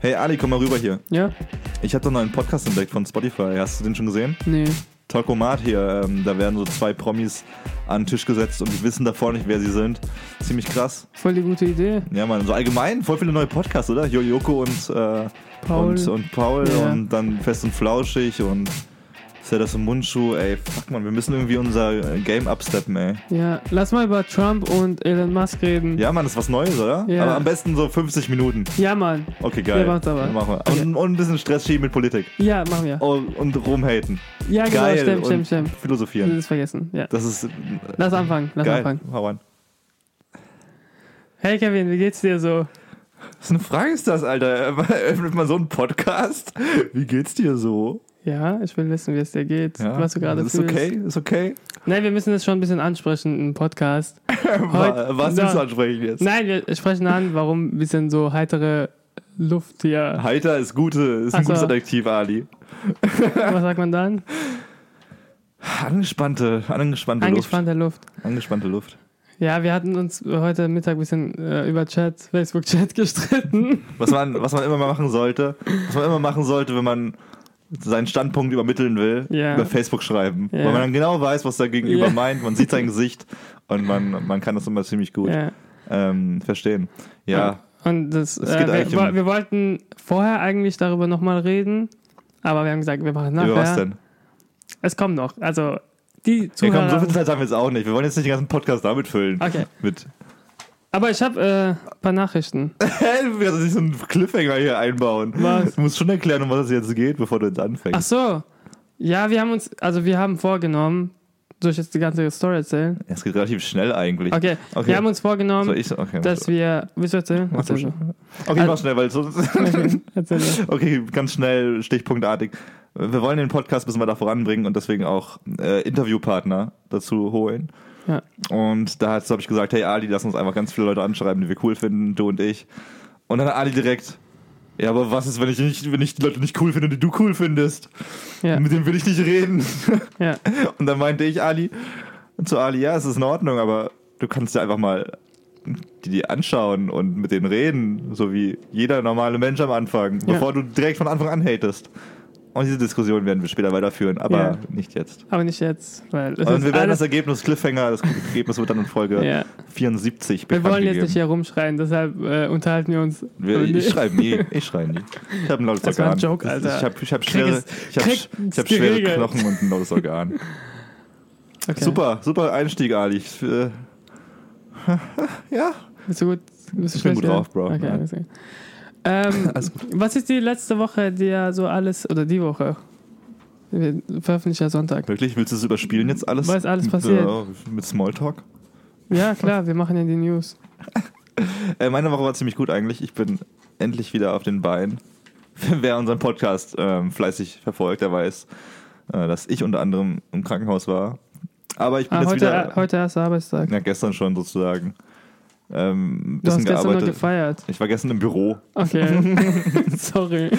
Hey Ali, komm mal rüber hier. Ja? Ich habe einen neuen Podcast entdeckt von Spotify. Hast du den schon gesehen? Nee. Talkomat hier. Ähm, da werden so zwei Promis an den Tisch gesetzt und die wissen davor nicht, wer sie sind. Ziemlich krass. Voll die gute Idee. Ja, man, so allgemein voll viele neue Podcasts, oder? Jo Joko und, äh, Paul. und, und Paul Ja. und dann Fest und Flauschig und Sellers und Mundschuh. Ey, fuck man, wir müssen irgendwie unser Game upsteppen, ey. Ja, lass mal über Trump und Elon Musk reden. Ja, Mann, das ist was Neues, oder? Ja. Aber am besten so 50 Minuten. Ja, Mann. Okay, geil. Ja, macht's aber. Machen wir. Und, und ein bisschen Stress schieben mit Politik. Ja, machen wir. Und, und rumhaten. Ja, genau, geil. stimmt, stimmt, stimmt. Das Philosophieren. ist vergessen. Ja. Das ist äh, Lass anfangen, lass geil. anfangen. Hau an. Hey Kevin, wie geht's dir so? Was für eine Frage ist das, Alter? Öffnet man so einen Podcast? Wie geht's dir so? Ja, ich will wissen, wie es dir geht. was du gerade ist fühlst. okay, ist okay. Nein, wir müssen das schon ein bisschen ansprechen im Podcast. Heute- Was Ja. willst du ansprechen jetzt? Nein, wir sprechen an, warum ein bisschen so heitere Luft hier. Heiter ist gute, ist ein Ach so. gutes Adjektiv, Ali. Was sagt man dann? Angespannte, angespannte Angespannte Luft. Luft. Angespannte Luft. Ja, wir hatten uns heute Mittag ein bisschen äh, über Chat, Facebook-Chat gestritten. Was man, was man immer mal machen sollte, was man immer machen sollte, wenn man seinen Standpunkt übermitteln will, Ja. über Facebook schreiben. Ja. Weil man dann genau weiß, was der Gegenüber Ja. meint, man sieht sein Gesicht und man, man kann das immer ziemlich gut Ja. ähm, verstehen. Ja, Und das, Es äh, geht wir, um- wir wollten vorher eigentlich darüber nochmal reden, aber wir haben gesagt, wir machen nachher. über was denn? Es kommt noch. Also, die Ja, Zuhörer... komm, so viel Zeit haben wir jetzt auch nicht. Wir wollen jetzt nicht den ganzen Podcast damit füllen. okay. Mit Aber ich habe äh, ein paar Nachrichten. Du kannst nicht so einen Cliffhanger hier einbauen. Was? Du musst schon erklären, um was es jetzt geht, bevor du jetzt anfängst. Ach so. Ja, wir haben uns, also wir haben vorgenommen, soll ich jetzt die ganze Story erzählen? Es geht relativ schnell eigentlich. Okay, Okay. wir haben uns vorgenommen, So, ich, okay, dass wir, willst du erzählen? Mach Erzähl schon. du. okay, mach schnell, weil sonst. Okay, erzähl okay, ganz schnell, stichpunktartig. Wir wollen den Podcast ein bisschen weiter voranbringen und deswegen auch äh, Interviewpartner dazu holen. Ja. Und da habe ich gesagt, hey Ali, lass uns einfach ganz viele Leute anschreiben, die wir cool finden, du und ich. Und dann hat Ali direkt, ja, aber was ist, wenn ich, nicht, wenn ich die Leute nicht cool finde, die du cool findest? Ja. Mit denen will ich nicht reden. Ja. Und dann meinte ich Ali zu Ali, ja, es ist in Ordnung, aber du kannst ja einfach mal die, die anschauen und mit denen reden, so wie jeder normale Mensch am Anfang, Ja. bevor du direkt von Anfang an hatest. Und diese Diskussion werden wir später weiterführen, aber Ja. nicht jetzt. Aber nicht jetzt, weil es Und wir werden das Ergebnis Cliffhanger, das Ergebnis wird dann in Folge ja. 74 Wir wollen jetzt gegeben. nicht hier rumschreien, deshalb äh, unterhalten wir uns. Wir, ich schreibe nie, ich schreibe nie. Ich habe ein lautes Das war ein Organ. Joke, Alter. Ich habe ich hab schwere, es- ich hab, ich hab schwere. Knochen und ein lautes Organ. Okay. Super, super Einstieg, Ali. Ich, äh, ja, Bist du gut? Bist du Ich bin gut drauf, Bro. Okay, Ja. Ähm, Alles gut. was ist die letzte Woche, die ja so alles, oder die Woche? Wir veröffentlichen ja Sonntag. Wirklich? Willst du es überspielen jetzt alles? Was alles passiert? Ja, mit Smalltalk? Ja, klar, wir machen ja die News. Äh, meine Woche war ziemlich gut eigentlich. Ich bin endlich wieder auf den Beinen. Wer unseren Podcast ähm, fleißig verfolgt, der weiß, äh, dass ich unter anderem im Krankenhaus war. Aber ich bin Ah, jetzt heute, wieder. heute erster Arbeitstag. Ja, gestern schon sozusagen. Ähm, Du hast gestern gearbeitet. gefeiert. Ich war gestern im Büro. Okay. Sorry.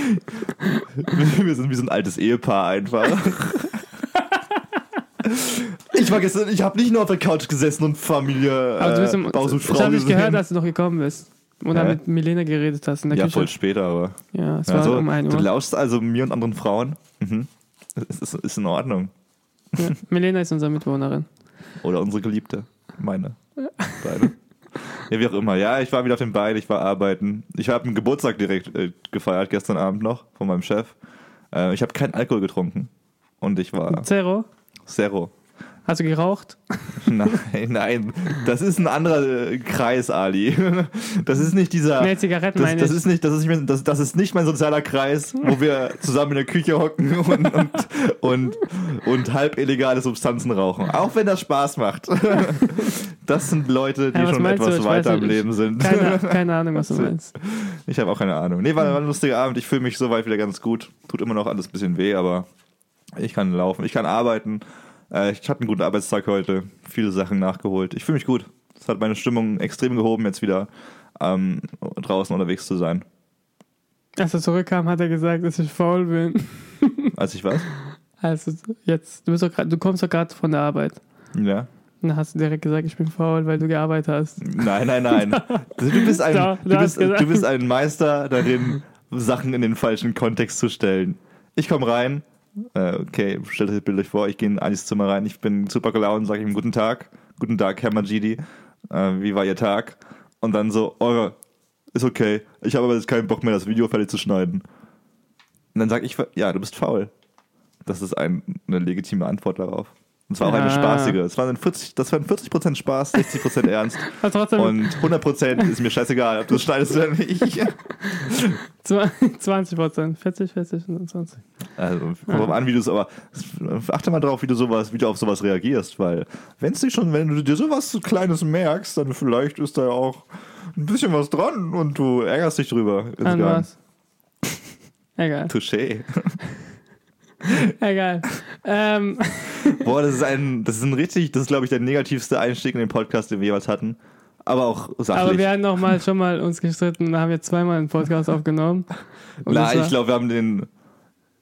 Wir sind wie so ein altes Ehepaar einfach. Ich war gestern, ich habe nicht nur auf der Couch gesessen und Familie Aber du bist im, äh, Baus und ich habe nicht gehört, als du noch gekommen bist. Und dann mit Milena geredet hast in der ja, Küche. voll später, aber. Ja, es Ja, war so, um 1 Du Uhr. lauschst also mir und anderen Frauen. Mhm. Ist, ist, ist in Ordnung. Ja. Milena ist unsere Mitwohnerin. Oder unsere Geliebte. Meine. Beide. Ja, wie auch immer. Ja, ich war wieder auf den Beinen, ich war arbeiten. Ich habe einen Geburtstag direkt äh, gefeiert, gestern Abend noch, von meinem Chef. Äh, ich habe keinen Alkohol getrunken. Und ich war Zero, Zero. hast du geraucht? Nein, nein. Das ist ein anderer äh, Kreis, Ali. Das ist nicht dieser. Nee, Zigaretten Das, meine das ich. ist nicht, das ist nicht, das, das ist nicht mein sozialer Kreis, wo wir zusammen in der Küche hocken und, und, und, und halb illegale Substanzen rauchen. Auch wenn das Spaß macht. Das sind Leute, die Ja, schon du? etwas Ich weiter weiß im. Leben sind. Keine, keine Ahnung, was du meinst. Ich habe auch keine Ahnung. Nee, war, war ein lustiger Abend. Ich fühle mich soweit wieder ganz gut. Tut immer noch alles ein bisschen weh, aber ich kann laufen. Ich kann arbeiten. Äh, ich hatte einen guten Arbeitstag heute. Viele Sachen nachgeholt. Ich fühle mich gut. Das hat meine Stimmung extrem gehoben, jetzt wieder ähm, draußen unterwegs zu sein. Als er zurückkam, hat er gesagt, dass ich faul bin. Als ich was? Also jetzt, du, bist doch grad, du kommst doch gerade von der Arbeit. Ja. Dann hast du direkt gesagt, ich bin faul, weil du gearbeitet hast. Nein, nein, nein. Du bist ein, du bist, du bist ein Meister darin, Sachen in den falschen Kontext zu stellen. Ich komme rein, äh, okay, stellt euch das Bild euch vor, ich gehe in Anis Zimmer rein, ich bin super gelaunt, sage ihm guten Tag, guten Tag, Herr Majidi, äh, wie war Ihr Tag? Und dann so, eure, ist okay, ich habe aber jetzt keinen Bock mehr, das Video fertig zu schneiden. Und dann sage ich, ja, du bist faul. Das ist ein, eine legitime Antwort darauf. Und zwar auch eine spaßige. Es waren 40, das waren 40% Spaß, 60% Ernst. Und 100% ist mir scheißegal, ob du es schneidest oder nicht. zwa- 20 Prozent, 40, 40, 20. Also, kommt drauf an, wie du es, aber achte mal drauf, wie du sowas, wie du auf sowas reagierst, weil wenn es dich schon, wenn du dir sowas Kleines merkst, dann vielleicht ist da ja auch ein bisschen was dran und du ärgerst dich drüber. An was? Egal, Touché. egal. Ähm, Boah, das ist ein, das ist ein richtig, das ist glaube ich der negativste Einstieg in den Podcast, den wir jemals hatten. Aber auch sachlich. aber wir hatten noch mal schon mal uns gestritten und haben jetzt zweimal einen Podcast aufgenommen. War- ich glaube, wir haben den,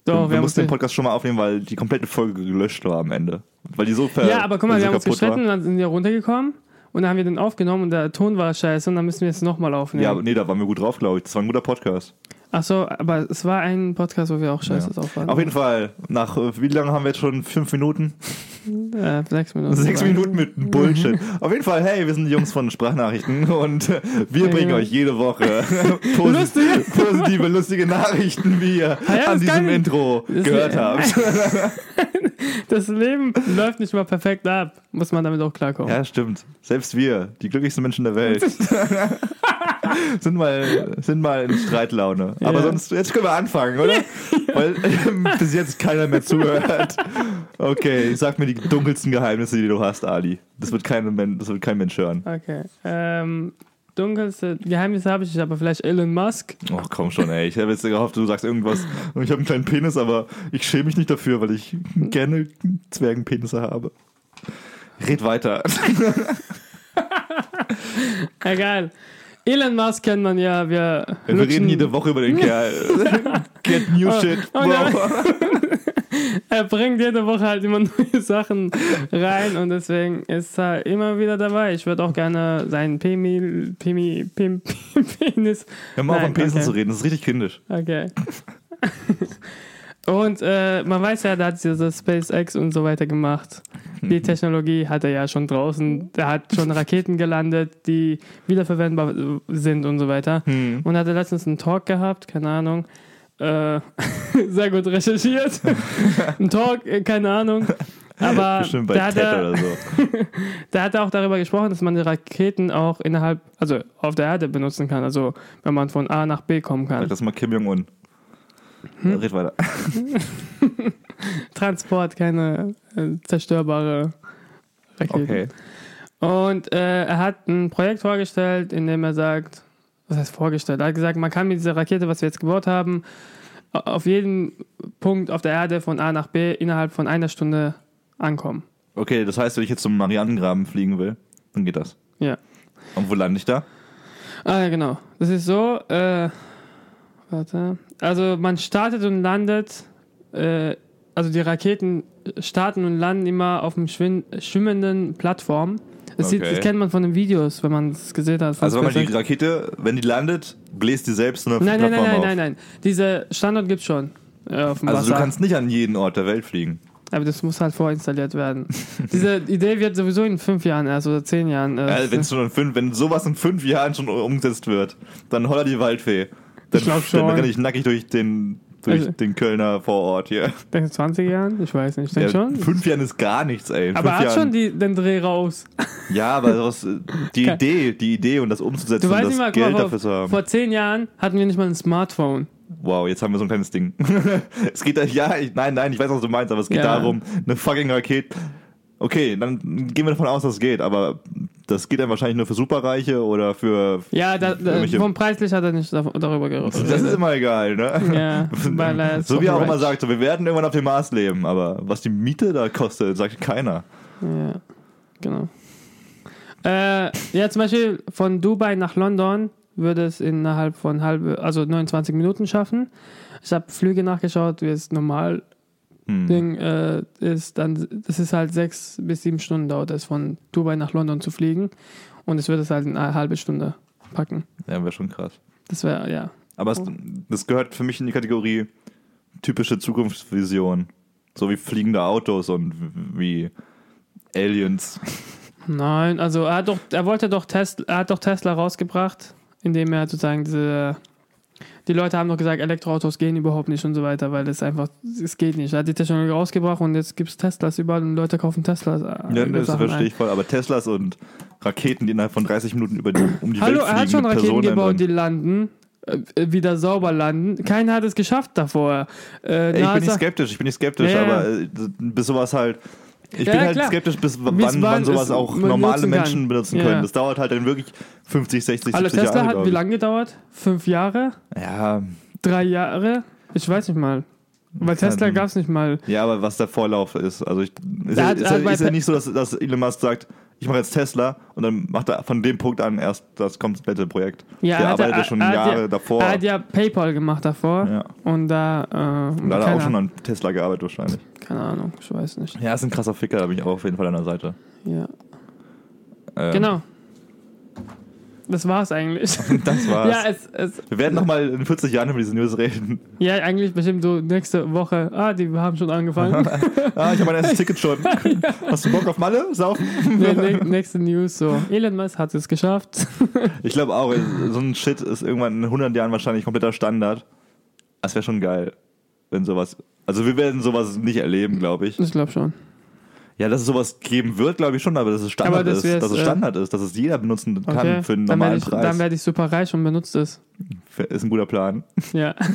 doch, wir, haben mussten den Podcast schon mal aufnehmen, weil die komplette Folge gelöscht war am Ende. Weil die so ver Ja, aber guck mal, weil wir haben uns war. gestritten und dann sind wir runtergekommen und dann haben wir den aufgenommen und der Ton war scheiße und dann müssen wir es nochmal aufnehmen. Ja, nee, da waren wir gut drauf, glaube ich. Das war ein guter Podcast. Ach so, aber es war ein Podcast, wo wir auch scheiße Ja. drauf waren. Auf jeden Fall, nach äh, wie lange haben wir jetzt schon? Fünf Minuten? Äh, sechs Minuten. Sechs Minuten mit Bullshit. Auf jeden Fall, hey, wir sind die Jungs von Sprachnachrichten und wir bringen genau. euch jede Woche posi Lustige. positive, lustige Nachrichten, wie ihr ja, an diesem Intro gehört habt. Das Leben läuft nicht mal perfekt ab. Muss man damit auch klarkommen. Ja, stimmt. Selbst wir, die glücklichsten Menschen der Welt, sind mal, sind mal in Streitlaune. Aber Ja. sonst, jetzt können wir anfangen, oder? Weil bis jetzt keiner mehr zuhört. Okay, sag mir die dunkelsten Geheimnisse, die du hast, Ali. Das wird kein, Men- das wird kein Mensch hören. Okay. Ähm, dunkelste Geheimnisse habe ich, aber vielleicht Elon Musk. Ach Oh, komm schon, ey. Ich habe jetzt gehofft, du sagst irgendwas. Ich habe einen kleinen Penis, aber ich schäme mich nicht dafür, weil ich gerne Zwergenpenisse habe. Red weiter. Egal. Elon Musk kennt man ja. Wir, Wir reden jede Woche über den Kerl. Get new shit. oh nein. Wow. Er bringt jede Woche halt immer neue Sachen rein und deswegen ist er immer wieder dabei. Ich würde auch gerne seinen Pemi, Pemi, Pem, Penis. Hör mal auf, von Penisen okay. zu reden. Das ist richtig kindisch. Okay. Und äh, man weiß ja, da hat diese SpaceX und so weiter gemacht. Die Technologie hat er ja schon draußen. Er hat schon Raketen gelandet, die wiederverwendbar sind und so weiter. Hm. Und hatte letztens einen Talk gehabt, keine Ahnung. Äh, sehr gut recherchiert. Ein Talk, äh, keine Ahnung. Aber Bestimmt bei da hat, er, oder so. da hat er auch darüber gesprochen, dass man die Raketen auch innerhalb, also auf der Erde benutzen kann. Also wenn man von A nach B kommen kann. Sag das mal Kim Jong-un. Hm? Red weiter. Transport, keine äh, zerstörbare Raketen. Okay. Und äh, er hat ein Projekt vorgestellt, in dem er sagt, was heißt vorgestellt? Er hat gesagt, man kann mit dieser Rakete, was wir jetzt gebaut haben, auf jeden Punkt auf der Erde von A nach B innerhalb von einer Stunde ankommen. Okay, das heißt, wenn ich jetzt zum Marianengraben fliegen will, dann geht das. Ja. Und wo lande ich da? Ah ja, genau. Das ist so, äh, warte. Also man startet und landet, äh, also die Raketen starten und landen immer auf dem schwin- schwimmenden Plattform. Das, sieht, Okay. das kennt man von den Videos, wenn man es gesehen hat. Also wenn man die. Rakete, wenn die landet, bläst die selbst eine Nein, nein, nein, nein, auf. nein, nein. Diese Standort gibt es schon äh, Also Wasser. du kannst nicht an jeden Ort der Welt fliegen. aber das muss halt vorinstalliert werden. Diese Idee wird sowieso in fünf Jahren erst oder zehn Jahren. Äh, Äh, wenn's schon in fünf, wenn sowas in fünf Jahren schon umgesetzt wird, dann holler die Waldfee. Dann, Ich glaub schon. dann renne ich nackig durch den, durch Also- den Kölner Vorort hier. denkst du 20 Jahren? Ich weiß nicht. Ich Ja, denke schon. Fünf Jahren ist gar nichts, ey. In Aber er hat Jahren, schon die, den Dreh raus. Ja, aber sowas, äh, die Idee, die Idee und das umzusetzen Du weißt das mal, Geld mal, dafür zu vor, haben. vor zehn Jahren hatten wir nicht mal ein Smartphone. Wow, jetzt haben wir so ein kleines Ding. es geht ja, ich, nein, nein, ich weiß, was du meinst, aber es geht Ja. darum, eine fucking Rakete. Okay, dann gehen wir davon aus, dass es geht, aber das geht dann wahrscheinlich nur für Superreiche oder für. Ja, da, da, vom Preislich hat er nicht da- darüber geredet. Das ist immer egal, ne? Ja, so wie er auch immer sagt, wir werden irgendwann auf dem Mars leben, aber was die Miete da kostet, sagt keiner. Ja, genau. Äh, ja, zum Beispiel von Dubai nach London würde es innerhalb von halbe, also 29 Minuten schaffen. Ich habe Flüge nachgeschaut, wie es normal Hm. Ding äh, ist dann, das ist halt sechs bis sieben Stunden dauert es von Dubai nach London zu fliegen und es wird es halt in eine halbe Stunde packen. Ja, wäre schon krass. Das wäre, ja. Aber es, das gehört für mich in die Kategorie typische Zukunftsvision. So wie fliegende Autos und wie Aliens. Nein, also er hat doch, er wollte doch Tesla, er hat doch Tesla rausgebracht, indem er sozusagen diese, die Leute haben doch gesagt, Elektroautos gehen überhaupt nicht und so weiter, weil das einfach, es geht nicht. Er hat die Technologie rausgebracht und jetzt gibt es Teslas überall und Leute kaufen Teslas. äh, Ja, das Sachen verstehe ich voll. Aber Teslas und Raketen, die innerhalb von 30 Minuten über die, um die Hallo, Welt fliegen er hat schon Raketen Personen gebaut, die landen, äh, wieder sauber landen. Keiner hat es geschafft davor. Äh, Ey, ich bin nicht skeptisch, ich bin nicht skeptisch, ja. aber äh, bis sowas halt. Ich Ja, bin ja, halt klar. skeptisch, bis, wann, wann sowas auch normale nutzen kann. Menschen benutzen Ja. können. Das dauert halt dann wirklich 50, 60, Alle 70 Tesla Jahre. hat glaub wie lange gedauert? Fünf Jahre? Ja, Drei Jahre? Ich weiß nicht mal. Weil Tesla gab es nicht mal. ja, aber was der Vorlauf ist. Also ich, ist, ja, hat- ist, hat ja, bei ist ja nicht so, dass, dass Elon Musk sagt, ich mache jetzt Tesla und dann macht er von dem Punkt an erst das komplette Projekt. Ja, Der er arbeitet er- schon er Jahre ja- davor. Er hat ja PayPal gemacht davor. ja. Und da. Äh, Und da hat er auch schon an Tesla gearbeitet wahrscheinlich. keine Ahnung, ich weiß nicht. Ja, ist ein krasser Ficker, da bin ich auch auf jeden Fall an der Seite. Ja. Ähm, Genau. Das war's eigentlich. Das war's. ja, es, es, Wir werden nochmal in 40 Jahren über diese News reden. ja, eigentlich bestimmt so nächste Woche. Ah, die haben schon angefangen. Ah, ich habe mein erstes Ticket schon. Hast du Bock auf Malle? Saufen? nee, ne, nächste News so. Elon Musk hat es geschafft. Ich glaube auch, so ein Shit ist irgendwann in 100 Jahren wahrscheinlich kompletter Standard. Das wäre schon geil, wenn sowas. Also wir werden sowas nicht erleben, glaube ich. Ich glaube schon. Ja, dass es sowas geben wird, glaube ich schon, aber dass es Standard Aber das ist, dass es äh, Standard ist, dass es jeder benutzen kann Okay. für einen dann werde normalen ich, Preis. dann werde ich super reich und benutzt es. ist ein guter Plan. Ja.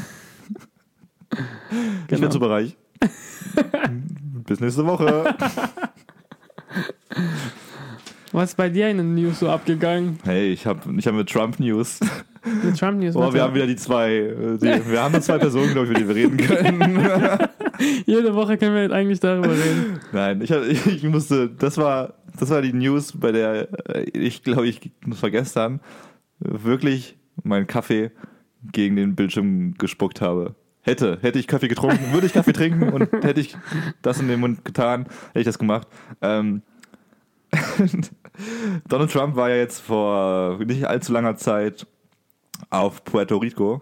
Ich Genau. werde super reich. Bis nächste Woche. Was ist bei dir in den News so abgegangen? Hey, ich habe ich hab mit Trump News. Die Trump News. Oh, warte. wir haben wieder die zwei. äh, Die, wir haben nur zwei Personen, glaube ich, über die wir reden können. Jede Woche können wir jetzt eigentlich darüber reden. Nein, ich, ich musste. Das war, das war die News, bei der äh, ich glaube, ich das war gestern wirklich meinen Kaffee gegen den Bildschirm gespuckt habe. Hätte, hätte ich Kaffee getrunken, würde ich Kaffee trinken und hätte ich das in den Mund getan, hätte ich das gemacht. Ähm, Donald Trump war ja jetzt vor nicht allzu langer Zeit auf Puerto Rico.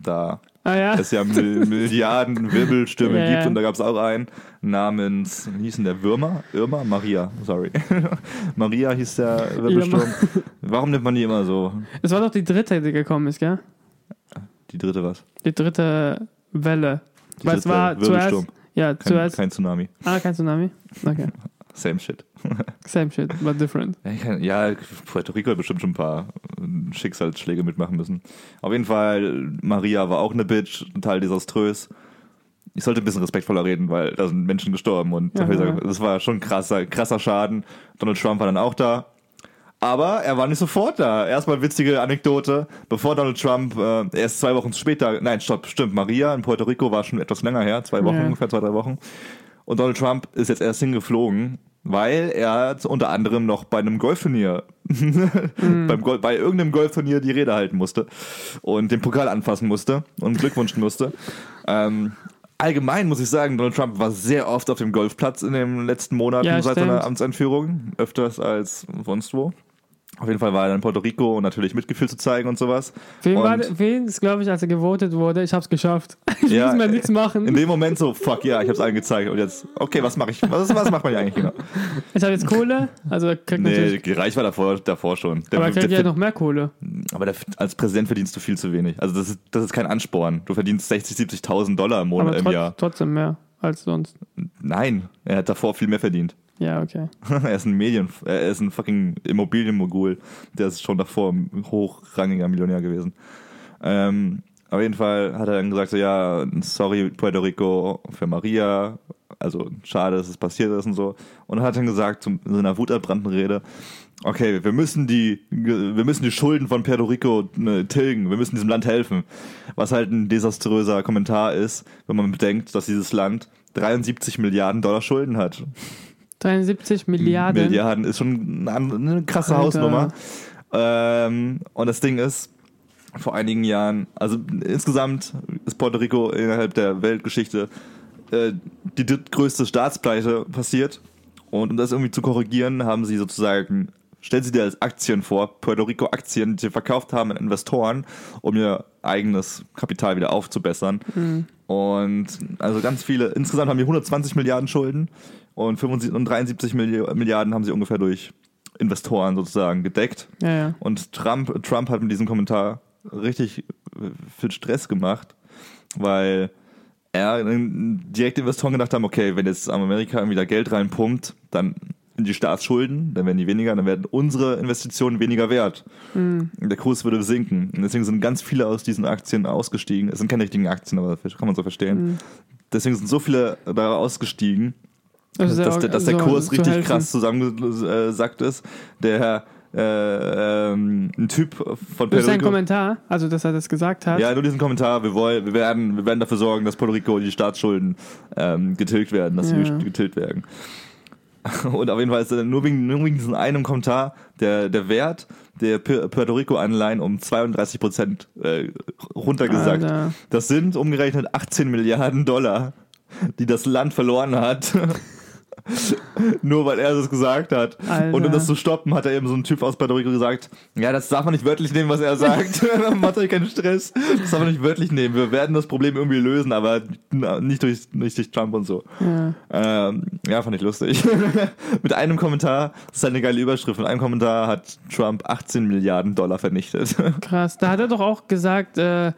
Da Ah ja. es ja Mil Milliarden Wirbelstürme Ja, gibt ja. und da gab es auch einen namens, wie hieß denn der Würmer? Irma? Maria, sorry. Maria hieß der Wirbelsturm. Warum nimmt man die immer so? Es war doch die dritte, die gekommen ist, gell? Die dritte was? Die dritte Welle. Die Weil es dritte war zuerst. Wirbelsturm. Ja, Kein, zuerst. kein Tsunami. Ah, kein Tsunami? Okay. Same shit. Same shit, but different. Ja, Puerto Rico hat bestimmt schon ein paar Schicksalsschläge mitmachen müssen. Auf jeden Fall, Maria war auch eine Bitch, total desaströs. Ich sollte ein bisschen respektvoller reden, weil da sind Menschen gestorben und Ja, ja. das war schon krasser, krasser Schaden. Donald Trump war dann auch da. Aber er war nicht sofort da. Erstmal witzige Anekdote. Bevor Donald Trump, äh, erst zwei Wochen später, nein, stopp, stimmt, Maria in Puerto Rico war schon etwas länger her, zwei Wochen, Ja. ungefähr zwei, drei Wochen. Und Donald Trump ist jetzt erst hingeflogen, weil er unter anderem noch bei einem Golfturnier, beim Gol bei irgendeinem Golfturnier die Rede halten musste und den Pokal anfassen musste und Glückwünschen musste. Ähm, allgemein muss ich sagen, Donald Trump war sehr oft auf dem Golfplatz in den letzten Monaten Ja, seit seiner stimmt. Amtseinführung, öfters als sonst wo. Auf jeden Fall war er dann in Puerto Rico und natürlich Mitgefühl zu zeigen und sowas. Wen, wen ist, glaube ich, als er gewotet wurde, ich hab's geschafft. Ich Ja, muss mir nichts machen. In dem Moment so, fuck ja, ich hab's allen gezeigt und jetzt, okay, was mache ich? Was, was macht man hier eigentlich genau? Ich habe jetzt Kohle, also kriegt Nee, natürlich. reich war davor, davor schon. Der, Aber er kriegt der, ja noch mehr Kohle. aber der, als Präsident verdienst du viel zu wenig. Also das ist, das ist kein Ansporn. Du verdienst 60, 70.000 Dollar im Monat Aber im Jahr. trotzdem mehr als sonst. Nein, er hat davor viel mehr verdient. Ja, okay. er ist ein Medien, er ist ein fucking Immobilienmogul. Der ist schon davor ein hochrangiger Millionär gewesen. Ähm, auf jeden Fall hat er dann gesagt, so, ja, sorry Puerto Rico für Maria, also schade, dass es passiert ist und so. Und hat dann gesagt, zum- in seiner wutentbrannten Rede, okay, wir müssen die, wir müssen die Schulden von Puerto Rico ne, tilgen, wir müssen diesem Land helfen. Was halt ein desaströser Kommentar ist, wenn man bedenkt, dass dieses Land 73 Milliarden Dollar Schulden hat. 73 Milliarden. Milliarden ist schon eine, eine krasse Alter. Hausnummer. Ähm, und das Ding ist, vor einigen Jahren, also insgesamt ist Puerto Rico innerhalb der Weltgeschichte äh, die drittgrößte Staatspleite passiert. Und um das irgendwie zu korrigieren, haben sie sozusagen, stellen sie dir als Aktien vor, Puerto Rico Aktien, die sie verkauft haben an Investoren, um ihr eigenes Kapital wieder aufzubessern. Und also ganz viele, insgesamt haben die 120 Milliarden Schulden und, 75, und 73 Milli- Milliarden haben sie ungefähr durch Investoren sozusagen gedeckt. Ja, ja. Und Trump, Trump hat mit diesem Kommentar richtig äh, viel Stress gemacht, weil er direkt Investoren gedacht haben, okay, wenn jetzt Amerika da Geld reinpumpt, dann in die Staatsschulden, dann werden die weniger, dann werden unsere Investitionen weniger wert. Und Der Kurs würde sinken. Und deswegen sind ganz viele aus diesen Aktien ausgestiegen. Es sind keine richtigen Aktien, aber das kann man so verstehen. Deswegen sind so viele da ausgestiegen, Also dass, der, dass der so- Kurs richtig helfen. krass zusammengesackt ist. Der äh, ähm, ein Typ von Das Puerto ist ein Rico. Kommentar, also dass er das gesagt hat. Ja, nur diesen Kommentar. Wir wollen, wir werden, wir werden dafür sorgen, dass Puerto Rico die Staatsschulden ähm, getilgt werden, dass Ja. sie getilgt werden. Und auf jeden Fall ist er nur wegen, nur wegen diesem einen Kommentar der, der Wert der Pu- Puerto Rico Anleihen um 32 Prozent äh, runtergesackt. Alter. Das sind umgerechnet 18 Milliarden Dollar, die das Land verloren hat. Nur weil er das gesagt hat. Alter. Und um das zu stoppen, hat er eben so ein Typ aus Puerto Rico gesagt, ja, das darf man nicht wörtlich nehmen, was er sagt. Macht euch keinen Stress. Das darf man nicht wörtlich nehmen. Wir werden das Problem irgendwie lösen, aber nicht durch, nicht durch Trump und so. Ja. Ähm, ja, fand ich lustig. Mit einem Kommentar, das ist halt eine geile Überschrift, mit einem Kommentar hat Trump 18 Milliarden Dollar vernichtet. Krass. Da hat er doch auch gesagt, äh,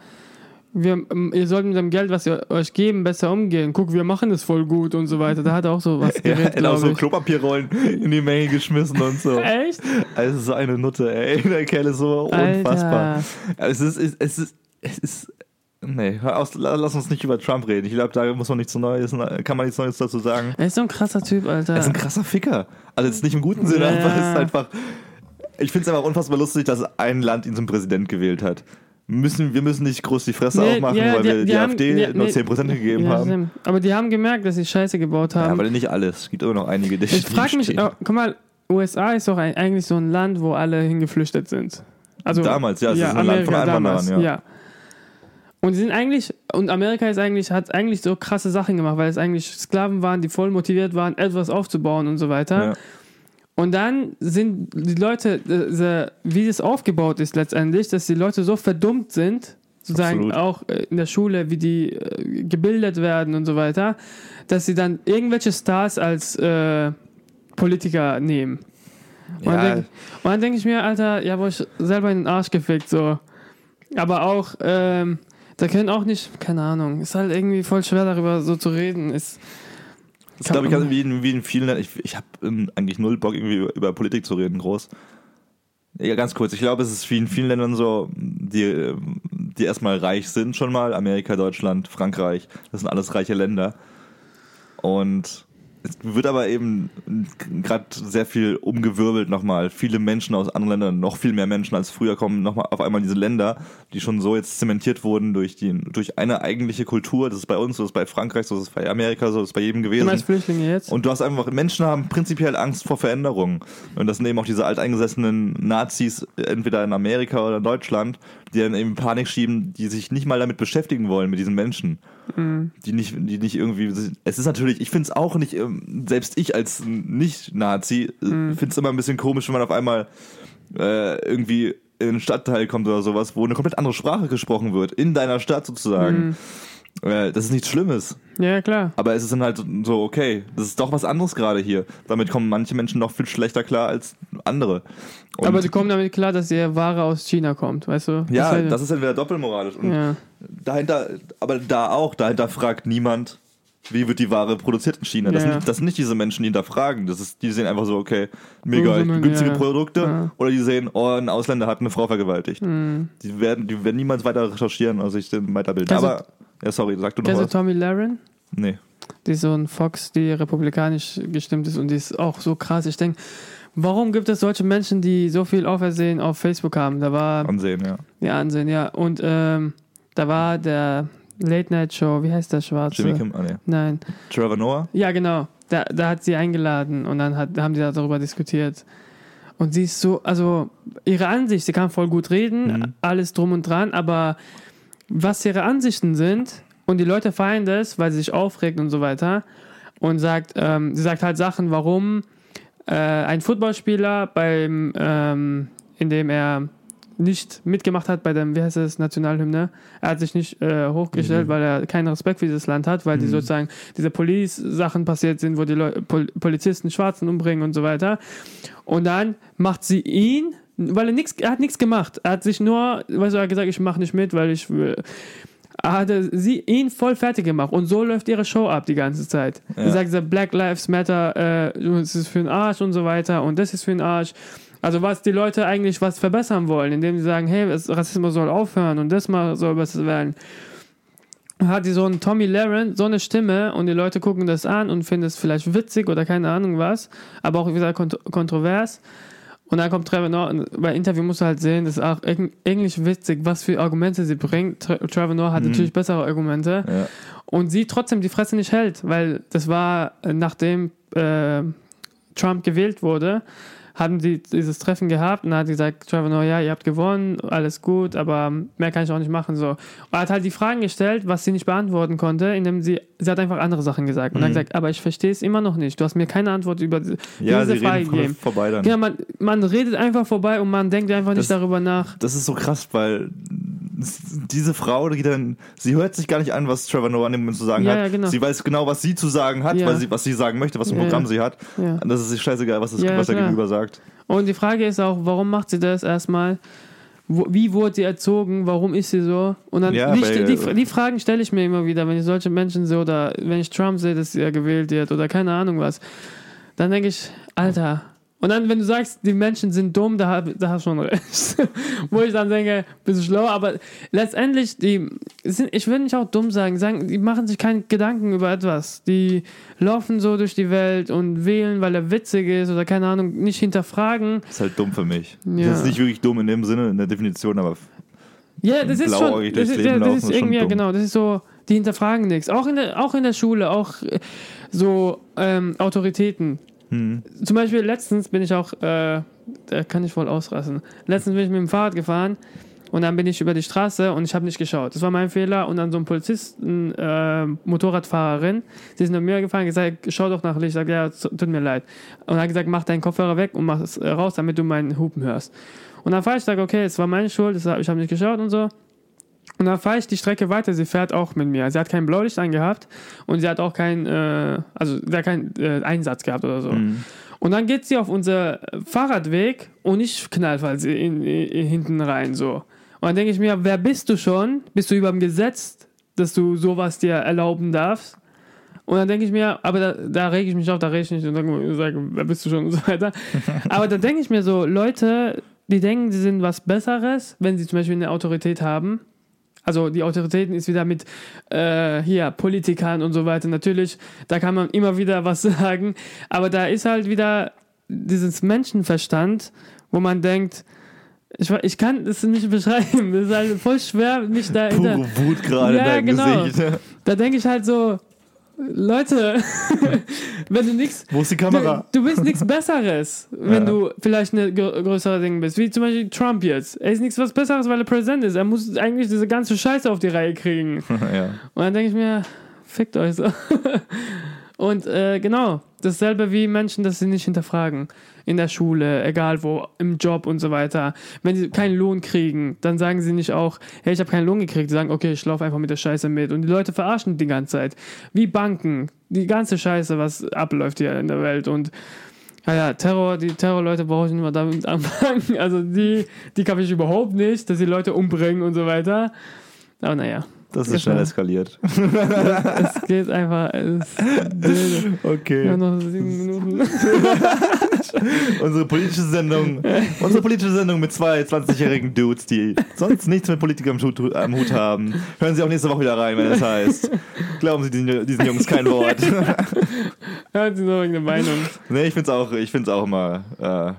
wir, ähm, ihr sollt mit dem Geld, was wir euch geben, besser umgehen. Guck, wir machen es voll gut und so weiter. Da hat er auch so was Ja, geredet, er hat auch so. Klopapierrollen in die Menge geschmissen und so. Echt? Also so eine Nutte, ey. Der Kerl ist so unfassbar. Es ist, es ist, es ist, es ist nee, aus, la- lass uns nicht über Trump reden. Ich glaube, da muss man nichts Neues, kann man nichts Neues dazu sagen. Er ist so ein krasser Typ, Alter. Er ist ein krasser Ficker. Also jetzt nicht im guten Sinne, Ja. einfach, es ist einfach, ich finde es einfach unfassbar lustig, dass ein Land ihn zum Präsident gewählt hat. Müssen, wir müssen nicht groß die Fresse Nee, aufmachen, ja, weil die- wir die, die haben- AfD ja, nur nee, 10% gegeben ja, haben. Aber die haben gemerkt, dass sie Scheiße gebaut Ja, haben. aber nicht alles. Es gibt immer noch einige, die ich frage mich, oh, guck mal, USA ist doch eigentlich so ein Land, wo alle hingeflüchtet sind. Also, Damals, ja, es ist ein Land von Einwanderern, ja. ja. Und die sind eigentlich, und Amerika ist eigentlich, hat eigentlich so krasse Sachen gemacht, weil es eigentlich Sklaven waren, die voll motiviert waren, etwas aufzubauen und so weiter. Ja. Und dann sind die Leute, äh, wie das aufgebaut ist letztendlich, dass die Leute so verdummt sind, sozusagen Absolut. auch äh, in der Schule, wie die äh, gebildet werden und so weiter, dass sie dann irgendwelche Stars als äh, Politiker nehmen. Und, Ja. dann denk, denke ich mir, Alter, ja, wo ich selber in den Arsch gefickt, so. Aber auch, ähm, da können auch nicht, keine Ahnung, ist halt irgendwie voll schwer darüber so zu reden. Ist, Das glaube ich also wie in, wie in vielen Ländern. Ich, ich habe ähm, eigentlich null Bock, irgendwie über, über Politik zu reden, groß. Ja, ganz kurz. Ich glaube, es ist wie in vielen Ländern so, die, ähm, die erstmal reich sind schon mal. Amerika, Deutschland, Frankreich. Das sind alles reiche Länder. Und es wird aber eben gerade sehr viel umgewirbelt nochmal. Viele Menschen aus anderen Ländern, noch viel mehr Menschen als früher kommen nochmal auf einmal in diese Länder, die schon so jetzt zementiert wurden durch, die, durch eine eigentliche Kultur. Das ist bei uns, so ist bei Frankreich, so ist bei Amerika, so ist bei jedem du gewesen. meinst Flüchtlinge jetzt? Und du hast einfach, Menschen haben prinzipiell Angst vor Veränderungen. Und das sind eben auch diese alteingesessenen Nazis, entweder in Amerika oder in Deutschland, die dann eben Panik schieben, die sich nicht mal damit beschäftigen wollen, mit diesen Menschen. Die nicht, die nicht irgendwie, es ist natürlich, ich finde es auch nicht, ähm, selbst ich als Nicht-Nazi, äh, finde es immer ein bisschen komisch, wenn man auf einmal äh, irgendwie in einen Stadtteil kommt oder sowas, wo eine komplett andere Sprache gesprochen wird, in deiner Stadt sozusagen. Äh, das ist nichts Schlimmes. Ja, klar. Aber es ist dann halt so, okay, das ist doch was anderes gerade hier. Damit kommen manche Menschen noch viel schlechter klar als andere. Und Aber die kommen damit klar, dass die Ware aus China kommt, weißt du? ja, halt- das ist entweder doppelmoralisch. Und ja. dahinter, aber da auch, dahinter fragt niemand, wie wird die Ware produziert in China. Das, Ja. sind, das sind nicht diese Menschen, die hinterfragen. Das ist, die sehen einfach so, okay, mega Irgendwo, günstige ja. Produkte. Oder die sehen, oh, ein Ausländer hat eine Frau vergewaltigt. Die, werden, die werden niemals weiter recherchieren sich dann weiterbilden. Du- aber, ja, sorry, sag du noch Kennst du was? Tommy Laren? Nee. Die ist so ein Fox, die republikanisch gestimmt ist und die ist auch so krass. Ich denke, warum gibt es solche Menschen, die so viel Aufersehen auf Facebook haben? Da war, Ansehen, ja. ja, Ansehen, ja. Und ähm, da war der Late Night Show, wie heißt der Schwarze? Jimmy Kim, ah, nee. Nein. Trevor Noah? Ja, genau. Da, da hat sie eingeladen und dann hat, haben die darüber diskutiert. Und sie ist so, also ihre Ansicht, sie kann voll gut reden, Mhm. alles drum und dran, aber was ihre Ansichten sind, Und die Leute feiern das, weil sie sich aufregt und so weiter. Und sagt, ähm, sie sagt halt Sachen, warum äh, ein Footballspieler beim, ähm, indem er nicht mitgemacht hat bei dem, wie heißt das, Nationalhymne. Er hat sich nicht äh, hochgestellt, weil er keinen Respekt für dieses Land hat, weil die sozusagen diese Police-Sachen passiert sind, wo die Leu Pol Polizisten Schwarzen umbringen und so weiter. Und dann macht sie ihn, weil er nichts, er hat nichts gemacht. Er hat sich nur, weißt du, er hat gesagt, ich mache nicht mit, weil ich will. Er hatte sie ihn voll fertig gemacht und so läuft ihre Show ab die ganze Zeit. Ja. Sie sagt, Black Lives Matter, äh, das ist für den Arsch und so weiter und das ist für den Arsch. Also was die Leute eigentlich was verbessern wollen, indem sie sagen, hey, Rassismus soll aufhören und das mal soll besser werden. Hat die so einen Tommy Laren, so eine Stimme und die Leute gucken das an und finden es vielleicht witzig oder keine Ahnung was, aber auch wieder kont kontrovers. Und dann kommt Trevor Noah, bei Interview musst du halt sehen, das ist auch eig- eigentlich witzig, was für Argumente sie bringt. Trevor Noah hat natürlich bessere Argumente Ja. und sie trotzdem die Fresse nicht hält, weil das war äh, nachdem äh, Trump gewählt wurde, haben die dieses Treffen gehabt und dann hat sie gesagt, Trevor Noah, ja, ihr habt gewonnen, alles gut, aber mehr kann ich auch nicht machen. So. Und er hat halt die Fragen gestellt, was sie nicht beantworten konnte, indem sie, sie hat einfach andere Sachen gesagt. Und Mhm. hat gesagt, aber ich verstehe es immer noch nicht. Du hast mir keine Antwort über die- Ja, diese sie Frage gegeben. vorbei dann. Ja, man, man redet einfach vorbei und man denkt einfach nicht Das- darüber nach. Das ist so krass, weil diese Frau, die dann, sie hört sich gar nicht an, was Trevor Noah an zu sagen Ja, hat. ja, genau. Sie weiß genau, was sie zu sagen hat, Ja. weil sie, was sie sagen möchte, was Ja, Programm sie hat. Und das ist scheißegal, was, das, was der. Gegenüber sagt. Und die Frage ist auch, warum macht sie das erstmal? Wo, wie wurde sie erzogen? Warum ist sie so? Und dann Ja, die, die, die Fragen stelle ich mir immer wieder, wenn ich solche Menschen sehe oder wenn ich Trump sehe, dass er gewählt wird oder keine Ahnung was. Dann denke ich, Alter. Und dann, wenn du sagst, die Menschen sind dumm, da, da hast du schon recht. Wo ich dann denke, bist du schlau, aber letztendlich, die sind, ich will nicht auch dumm sagen, sagen, die machen sich keine Gedanken über etwas. Die laufen so durch die Welt und wählen, weil er witzig ist oder keine Ahnung, nicht hinterfragen. Das ist halt dumm für mich. Ja. Das ist nicht wirklich dumm in dem Sinne, in der Definition, aber Ja, das ist schon. Das ist, ja, das ist irgendwie, ja, genau, das ist so, die hinterfragen nichts. Auch in der, auch in der Schule, auch äh, so ähm, Autoritäten. Hm, Zum Beispiel letztens bin ich auch, äh, da kann ich voll ausrasten. Letztens bin ich mit dem Fahrrad gefahren und dann bin ich über die Straße und ich habe nicht geschaut. Das war mein Fehler und dann so ein Polizisten, äh, Motorradfahrerin, sie ist nur mir gefahren, gesagt, schau doch nach Licht. Ich sag, ja, tut mir leid. Und hat gesagt, mach deinen Kopfhörer weg und mach es äh, raus, damit du meinen Hupen hörst. Und dann fahre ich, sage, okay, es war meine Schuld, ich habe nicht geschaut und so. Und dann fahre ich die Strecke weiter. Sie fährt auch mit mir. Sie hat kein Blaulicht angehabt und sie hat auch keinen, äh, also sie hat keinen äh, Einsatz gehabt oder so. hm. Und dann geht sie auf unser Fahrradweg und ich knall halt in, in, in, hinten rein so. Und dann denke ich mir, wer bist du schon? Bist du über dem Gesetz, dass du sowas dir erlauben darfst? Und dann denke ich mir, aber da, da rege ich mich auf, da rege ich nicht und sage, sage, wer bist du schon und so weiter. aber da denke ich mir so, Leute, die denken, sie sind was Besseres, wenn sie zum Beispiel eine Autorität haben. Also die Autoritäten ist wieder mit äh, hier Politikern und so weiter. Natürlich, da kann man immer wieder was sagen, aber da ist halt wieder dieses Menschenverstand, wo man denkt, ich, ich kann das nicht beschreiben. Das ist halt voll schwer, mich da. Pure Wut gerade Ja, in deinem genau. Gesicht. Da denke ich halt so, Leute, wenn du nichts Wo ist die Du, Kamera? du bist nichts Besseres, wenn Ja. du vielleicht eine grö- größere Ding bist. Wie zum Beispiel Trump jetzt. Er ist nichts was Besseres, weil er Präsident ist. Er muss eigentlich diese ganze Scheiße auf die Reihe kriegen. ja. Und dann denke ich mir, fickt euch so. Und äh, genau, dasselbe wie Menschen, dass sie nicht hinterfragen. In der Schule, egal wo, im Job und so weiter. Wenn sie keinen Lohn kriegen, dann sagen sie nicht auch, hey, ich habe keinen Lohn gekriegt. Sie sagen, okay, ich laufe einfach mit der Scheiße mit. Und die Leute verarschen die ganze Zeit. Wie Banken, die ganze Scheiße, was abläuft hier in der Welt. Und naja, Terror, die Terrorleute brauche ich nicht mal damit anfangen. Also die, die kann ich überhaupt nicht, dass die Leute umbringen und so weiter. Aber naja. Das ist schnell Genau. eskaliert. Es geht einfach. Es, wir Okay. haben noch sieben Minuten. Unsere politische Sendung. Unsere politische Sendung mit zwei 20-jährigen Dudes, die sonst nichts mit Politik am Hut, am Hut haben. Hören Sie auch nächste Woche wieder rein, wenn es heißt. Glauben Sie diesen, diesen Jungs kein Wort. Hört sie noch irgendeine Meinung? nee, ich find's auch, ich find's auch immer. Äh,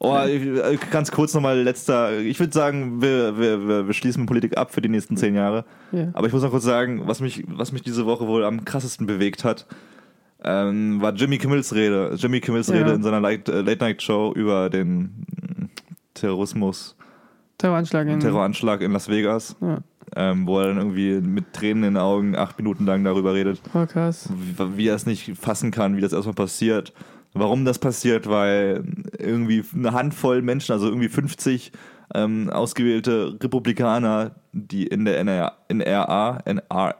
oh, ich- ganz kurz nochmal letzter. Ich würde sagen, wir, wir, wir, schließen Politik ab für die nächsten zehn Jahre. Ja. Aber ich muss noch kurz sagen, was mich, was mich diese Woche wohl am krassesten bewegt hat, ähm, war Jimmy Kimmels Rede. Jimmy Kimmels Ja. Rede in seiner Late- äh, Late-Night-Show über den mm, Terrorismus, Terroranschlag in. Terroranschlag in Las Vegas. Ja. ähm, wo er dann irgendwie mit Tränen in den Augen acht Minuten lang darüber redet, Oh, krass. wie, wie er es nicht fassen kann, wie das erstmal passiert. Warum das passiert, weil irgendwie eine Handvoll Menschen, also irgendwie 50 ähm, ausgewählte Republikaner, die in der NRA, NRA, NRA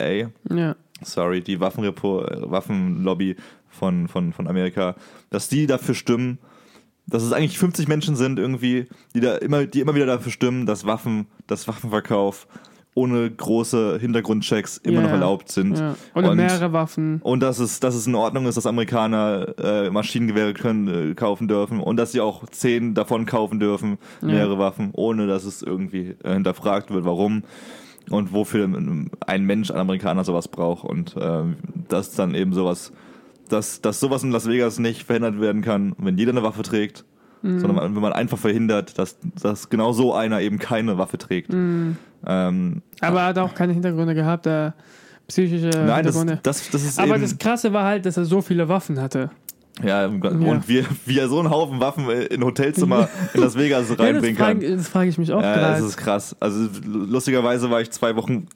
Ja. sorry, die Waffenrepo, Waffenlobby von, von, von Amerika, dass die dafür stimmen, dass es eigentlich 50 Menschen sind irgendwie, die da immer, die immer wieder dafür stimmen, dass Waffen, dass Waffenverkauf ohne große Hintergrundchecks immer Ja, noch erlaubt sind. ja. Oder Und- mehrere Waffen. Und dass es, dass es in Ordnung ist, dass Amerikaner äh, Maschinengewehre können, äh, kaufen dürfen und dass sie auch zehn davon kaufen dürfen, mehrere Waffen, ohne dass es irgendwie äh, hinterfragt wird, warum und wofür ein Mensch, ein Amerikaner sowas braucht. Und ähm, dass dann eben sowas, dass, dass sowas in Las Vegas nicht verhindert werden kann, wenn jeder eine Waffe trägt, sondern man, wenn man einfach verhindert, dass, dass genau so einer eben keine Waffe trägt. Ähm, Aber er hat auch keine Hintergründe gehabt, der psychische nein, das, Hintergründe. das, das ist Aber das Krasse war halt, dass er so viele Waffen hatte. Ja, und Ja. wie, wie er so einen Haufen Waffen in Hotelzimmer in Las Vegas Ja, das reinbringen kann. frage das frag ich mich auch Ja, das gerade. ist krass. Also lustigerweise war ich zwei Wochen,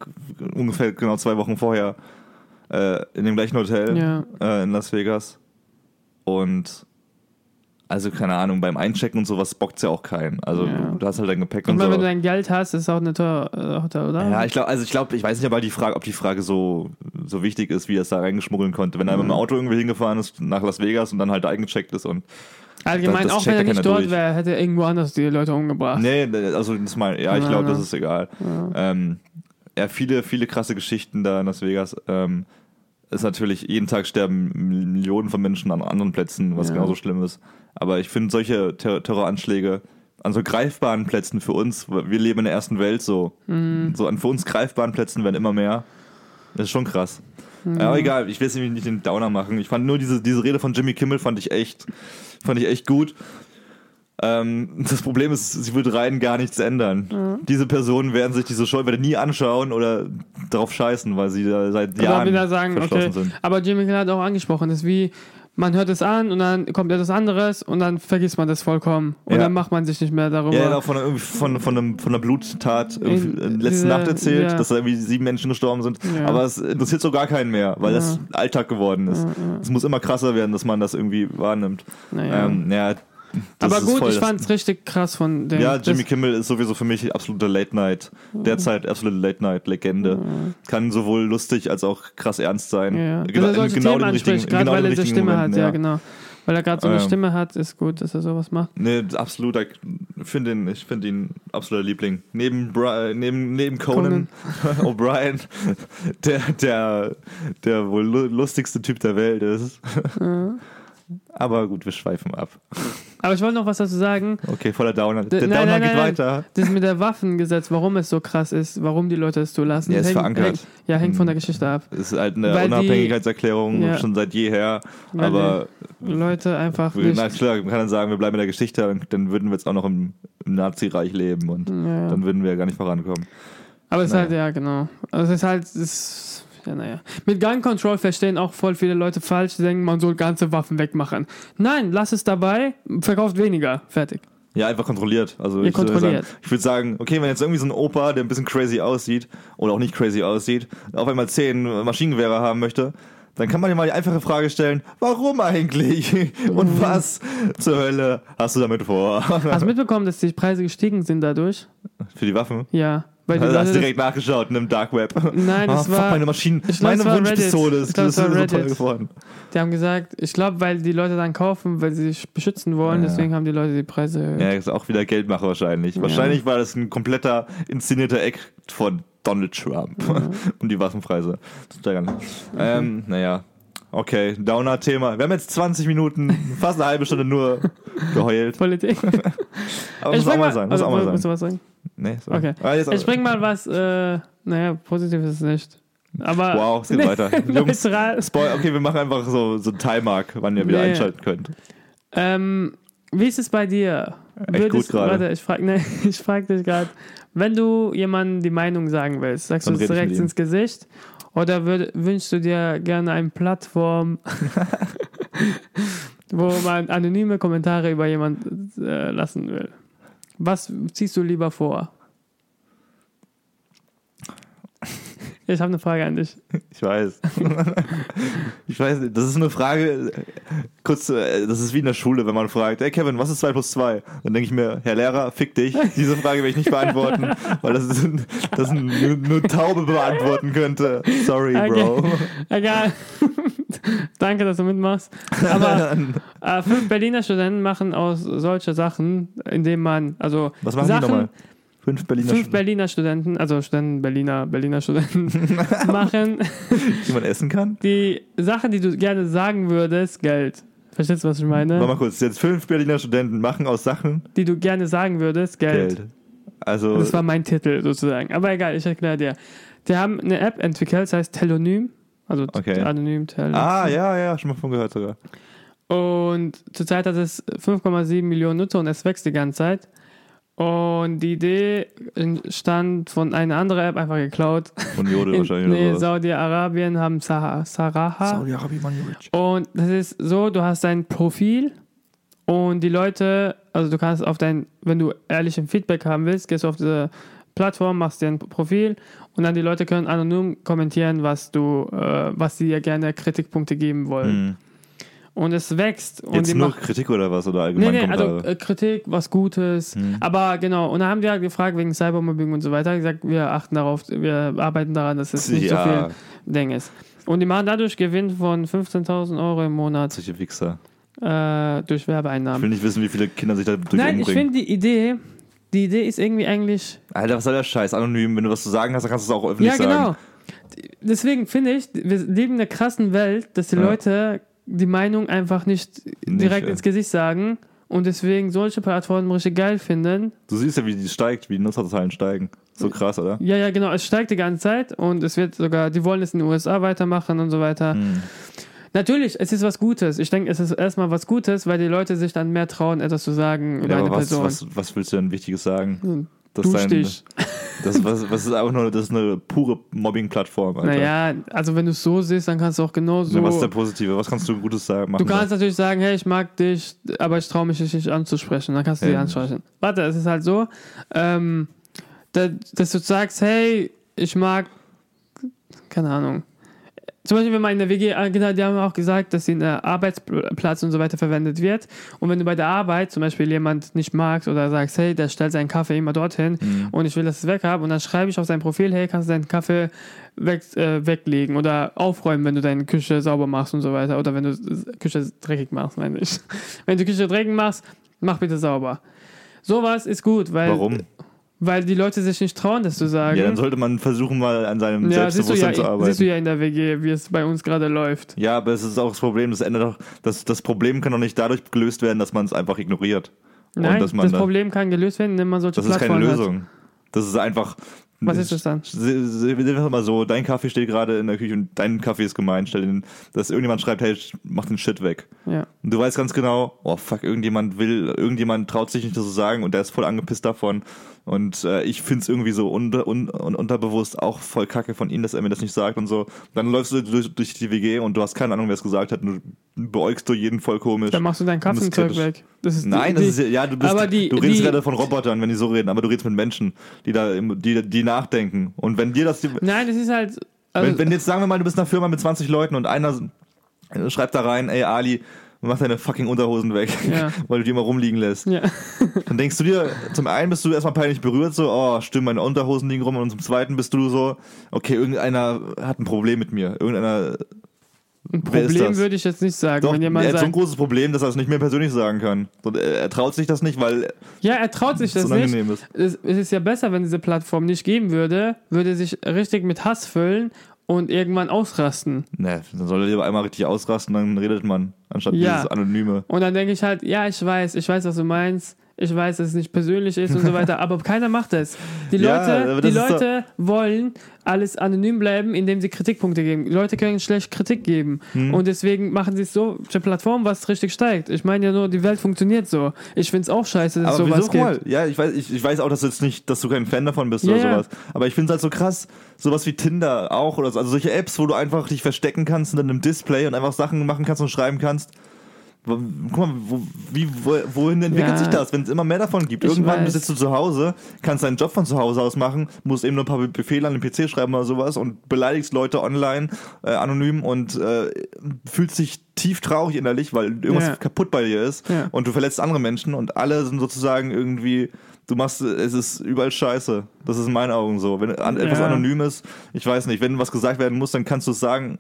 ungefähr genau zwei Wochen vorher, äh, in dem gleichen Hotel Ja. äh, in Las Vegas. Und also keine Ahnung, beim Einchecken und sowas bockt's ja auch keinen. Also Ja. du hast halt dein Gepäck Und und, wenn so. du dein Geld hast, ist es auch eine teure äh, Hotel, oder? Ja, ich glaube, also ich glaube, ich weiß nicht, aber die Frage, ob die Frage so, so wichtig ist, wie er es da reingeschmuggeln konnte. Wenn er mit dem Auto irgendwie hingefahren ist nach Las Vegas und dann halt eingecheckt ist und Allgemein, das auch checkt wenn ja er nicht dort wäre, hätte er irgendwo anders die Leute umgebracht. Nee, also das mal, ja, ich Ja, glaube, ja. das ist egal. Ähm, ja, viele, viele krasse Geschichten da in Las Vegas. Ähm, ist natürlich, jeden Tag sterben Millionen von Menschen an anderen Plätzen, was Ja. genauso schlimm ist. Aber ich finde solche Ter Terroranschläge an so greifbaren Plätzen für uns, wir leben in der ersten Welt so, Mhm. so an für uns greifbaren Plätzen werden immer mehr. Das ist schon krass. Mhm. Aber egal, ich will jetzt nicht den Downer machen. Ich fand nur diese, diese Rede von Jimmy Kimmel fand ich echt, fand ich echt gut. Ähm, das Problem ist, sie wird rein gar nichts ändern. Diese Personen werden sich diese Show entweder nie anschauen oder drauf scheißen, weil sie da seit Jahren wieder sagen, verschlossen okay. sind. Aber Jimmy Kimmel hat auch angesprochen, das ist wie, man hört es an und dann kommt etwas anderes und dann vergisst man das vollkommen. Und Ja. dann macht man sich nicht mehr darüber. Ja, er hat auch von, von, von, einem, von einer Bluttat In- letzte diese- Nacht erzählt, ja. dass da irgendwie sieben Menschen gestorben sind. Ja. Aber es interessiert so gar keinen mehr, weil das Alltag geworden ist. Es muss immer krasser werden, dass man das irgendwie wahrnimmt. Naja. Ähm, ja, das Aber gut, ich fand es richtig krass von dem. Ja, Jimmy Kimmel ist sowieso für mich absolute Late Night, derzeit absolute Late Night Legende. Kann sowohl lustig als auch krass ernst sein. ja. Genau, solche genau Themen den richtigen, gerade genau weil er diese Stimme Momenten, hat, ja, genau. Weil er gerade so eine Ähm. Stimme hat, ist gut, dass er sowas macht. Nee, absolut. Ich finde ihn, ich finde ihn absoluter Liebling. Neben, Bri neben, neben Conan, O'Brien, der, der, der wohl lu- lustigste Typ der Welt ist. Aber gut, wir schweifen ab. Aber ich wollte noch was dazu sagen. Okay, voller Downer. Der nein, Downer nein, geht nein, nein. weiter. Das mit der Waffengesetz, warum es so krass ist, warum die Leute es zulassen. Ja, ist hängt, verankert. Hängt, ja, hängt von der Geschichte ab. Ist halt eine Weil die- Unabhängigkeitserklärung Ja. schon seit jeher. Weil aber Leute einfach nicht. na klar, man kann dann sagen, wir bleiben in der Geschichte, dann, dann würden wir jetzt auch noch im, im Nazireich leben und Ja. dann würden wir ja gar nicht vorankommen. Aber es ist halt, ja, genau. Also es ist halt, es ja, naja. Mit Gun Control verstehen auch voll viele Leute falsch, die denken, man soll ganze Waffen wegmachen. Nein, lass es dabei, verkauft weniger. Fertig. Ja, einfach kontrolliert. Also Ja, ich würde kontrolliert. sagen, ich würde sagen, okay, wenn jetzt irgendwie so ein Opa, der ein bisschen crazy aussieht oder auch nicht crazy aussieht, auf einmal zehn Maschinengewehre haben möchte, dann kann man ihm mal die einfache Frage stellen, warum eigentlich? Und was zur Hölle hast du damit vor? Hast du mitbekommen, dass die Preise gestiegen sind dadurch? Für die Waffen? Ja. Weil Also hast du direkt nachgeschaut in dem Dark Web. Nein, Ah, es fuck, war- meine Maschinen, ich glaub, meine Wunschpistole ist, glaub, das ist so Reddit. geworden. Die haben gesagt, ich glaube, weil die Leute dann kaufen, weil sie sich beschützen wollen, Ja. deswegen haben die Leute die Preise erhöht. Ja, ist auch wieder Geldmacher wahrscheinlich. Wahrscheinlich war das ein kompletter inszenierter Eck von Donald Trump und die Waffenpreise zu steigern. Ähm, naja, okay, Downer-Thema. Wir haben jetzt 20 Minuten, fast eine halbe Stunde nur geheult. Politik. Aber muss auch mal sein, muss also, auch mal sagen? Nee, so. Okay. Ah, Ich bring mal was, äh, naja, positiv ist es nicht. Aber. wow, es geht weiter. Jungs. Spoil okay, wir machen einfach so, so einen Timemark, wann ihr wieder Nee. einschalten könnt. Ähm, wie ist es bei dir? Echt gut gerade. Warte, ich frage nee, ich frag dich gerade, wenn du jemandem die Meinung sagen willst, sagst Dann du es direkt ins Gesicht oder würd, wünschst du dir gerne eine Plattform, wo man anonyme Kommentare über jemanden äh, lassen will? Was ziehst du lieber vor? Ich habe eine Frage an dich. Ich weiß. ich weiß, nicht. das ist eine Frage, kurz, das ist wie in der Schule, wenn man fragt, hey Kevin, was ist 2 plus 2? Dann denke ich mir, Herr Lehrer, fick dich. Diese Frage werde ich nicht beantworten, weil das, ist, das nur, nur Taube beantworten könnte. Sorry, Bro. Okay. Danke, dass du mitmachst. Aber äh, fünf Berliner Studenten machen aus solche Sachen, indem man, also Was machen Sachen, die nochmal? Fünf Berliner fünf Studenten, Berliner Studenten, also Studenten, Berliner, Berliner Studenten, machen die man essen kann? die Sachen, die du gerne sagen würdest, Geld. Verstehst du, was ich meine? Warte mal kurz, jetzt fünf Berliner Studenten machen aus Sachen Die du gerne sagen würdest, Geld. Geld. Also, Das war mein Titel sozusagen. Aber egal, ich erkläre dir. Die haben eine App entwickelt, das heißt Telonym. Also Okay. anonym, Telonym. ah, ja, ja, schon mal von gehört sogar. Und zurzeit hat es 5,7 Millionen Nutzer und es wächst die ganze Zeit. Und die Idee stand von einer anderen App einfach geklaut. Von Jodel In wahrscheinlich nee. Saudi-Arabien haben Sah Saraha. Saudi-Arabien. Und das ist so, du hast dein Profil und die Leute, also du kannst auf dein, wenn du ehrlichen Feedback haben willst, gehst du auf diese Plattform, machst dir ein Profil und dann die Leute können anonym kommentieren, was du, äh, was sie dir gerne Kritikpunkte geben wollen. Hm. Und es wächst und Jetzt nur Kritik oder was? Oder Nee, allgemein nee, also Kommentare? äh, Kritik, was Gutes. Hm. Aber genau, und dann haben die halt gefragt wegen Cybermobbing und so weiter, gesagt, wir achten darauf, wir arbeiten daran, dass es nicht so ja, viel Ding ist. Und die machen dadurch Gewinn von 15.000 Euro im Monat solche Wichser. äh, durch Ich will Werbeeinnahmen. nicht wissen, wie viele Kinder sich da durch Nein, ich umbringen. finde die Idee, die Idee ist irgendwie eigentlich. Alter, was soll der Scheiß? Anonym, wenn du was zu sagen hast, dann kannst du es auch öffentlich ja, genau. sagen. Deswegen finde ich, wir leben in einer krassen Welt, dass die Ja. Leute die Meinung einfach nicht, direkt äh. ins Gesicht sagen und deswegen solche Plattformen richtig geil finden. Du siehst ja, wie die steigt, wie die Nutzerzahlen steigen. So krass, oder? Ja, ja, genau. Es steigt die ganze Zeit und es wird sogar, die wollen es in den USA weitermachen und so weiter. Hm. Natürlich, es ist was Gutes. Ich denke, es ist erstmal was Gutes, weil die Leute sich dann mehr trauen, etwas zu sagen über Ja, eine aber was, Person. was, was willst du denn Wichtiges sagen? Das, Dusch dein- dich. das, was, was ist einfach nur, das ist eine pure Mobbing-Plattform. Naja, also wenn du es so siehst, dann kannst du auch genau so. Na, was ist der Positive? Was kannst du Gutes sagen? Du Machen kannst natürlich sagen, hey, ich mag dich, aber ich traue mich dich nicht anzusprechen. Dann kannst du Ja. dich ansprechen. Warte, es ist halt so, ähm, da, dass du sagst, hey, ich mag, keine Ahnung. Zum Beispiel, wenn man in der WG, äh, genau, die haben auch gesagt, dass sie in der Arbeitsplatz und so weiter verwendet wird. Und wenn du bei der Arbeit zum Beispiel jemand nicht magst oder sagst, hey, der stellt seinen Kaffee immer dorthin Mhm. und ich will, dass es weg habe und dann schreibe ich auf sein Profil, hey, kannst du deinen Kaffee weg, äh, weglegen oder aufräumen, wenn du deine Küche sauber machst und so weiter. Oder wenn du s- Küche dreckig machst, meine ich. Wenn du Küche dreckig machst, mach bitte sauber. Sowas ist gut, weil, Warum? Weil die Leute sich nicht trauen, das zu sagen. Ja, dann sollte man versuchen, mal an seinem Ja, du, ja, Selbstbewusstsein zu arbeiten. siehst du ja in der WG, wie es bei uns gerade läuft. Ja, aber es ist auch das Problem, das ändert doch, das, das Problem kann doch nicht dadurch gelöst werden, dass man es einfach ignoriert. Nein, das da- Problem kann gelöst werden, indem man solche Das ist keine Lösung. Das ist einfach. Was ist das dann? Wir sind mal so, dein Kaffee steht gerade in der Küche und dein Kaffee ist gemeint. Stell den, dass irgendjemand schreibt, hey, mach den Shit weg. hat. Ja. Und du weißt ganz genau, oh fuck, irgendjemand will, irgendjemand traut sich nicht das zu sagen und der ist voll angepisst davon. Und äh, ich find's irgendwie so unter, un, un, unterbewusst auch voll kacke von ihm, dass er mir das nicht sagt und so. Dann läufst du durch, durch die WG und du hast keine Ahnung, wer es gesagt hat. Und du beäugst du jeden voll komisch. Dann machst du dein kritisch. weg. Das ist Nein, die, das ist ja, du bist, aber die- du redest die- gerade von Robotern, wenn die so reden, aber du redest mit Menschen, die da, die, die nachdenken. Und wenn dir das, die, Nein, es ist halt. Also, wenn, wenn jetzt sagen wir mal, du bist in einer Firma mit 20 Leuten und einer schreibt da rein, ey Ali, mach deine fucking Unterhosen weg, Ja. weil du die immer rumliegen lässt. ja. Dann denkst du dir, zum einen bist du erstmal peinlich berührt, so, oh, stimmt, meine Unterhosen liegen rum, und zum zweiten bist du so, okay, irgendeiner hat ein Problem mit mir. Irgendeiner, Ein Problem würde ich jetzt nicht sagen. doch, wenn er jemand hat so ein großes Problem, dass er es nicht mehr persönlich sagen kann. Und er, er traut sich das nicht, weil ja, er traut sich das nicht. ist. Es, ist ja besser, wenn diese Plattform nicht geben würde, würde er sich richtig mit Hass füllen und irgendwann ausrasten. Ne, dann soll er lieber einmal richtig ausrasten, dann redet man, anstatt Ja. dieses Anonyme. Und dann denke ich halt, ja, ich weiß, ich weiß, was du meinst. Ich weiß, dass es nicht persönlich ist und so weiter, aber keiner macht es. Die Ja, Leute, aber die Leute wollen alles anonym bleiben, indem sie Kritikpunkte geben. Leute können schlecht Kritik geben. Hm. Und deswegen machen sie es so, eine Plattform, was richtig steigt. Ich meine ja nur, die Welt funktioniert so. Ich finde es auch scheiße, dass es Aber sowas wieso, gibt. ja, ich weiß, ich, ich weiß auch, dass du jetzt nicht, dass du kein Fan davon bist Ja, oder sowas. Aber ich finde es halt so krass, sowas wie Tinder auch oder so, also solche Apps, wo du einfach dich verstecken kannst in einem Display und einfach Sachen machen kannst und schreiben kannst. Guck mal, wo, wie, wo, wohin entwickelt Ja. sich das, wenn es immer mehr davon gibt? Ich Irgendwann weiß. sitzt du zu Hause, kannst deinen Job von zu Hause aus machen, musst eben nur ein paar Befehle an den PC schreiben oder sowas und beleidigst Leute online, äh, anonym und äh, fühlst dich tief traurig innerlich, weil irgendwas Ja. kaputt bei dir ist Ja. und du verletzt andere Menschen und alle sind sozusagen irgendwie, du machst, es ist überall scheiße. Das ist in meinen Augen so. Wenn an, etwas Ja. anonym ist, ich weiß nicht, wenn was gesagt werden muss, dann kannst du es sagen.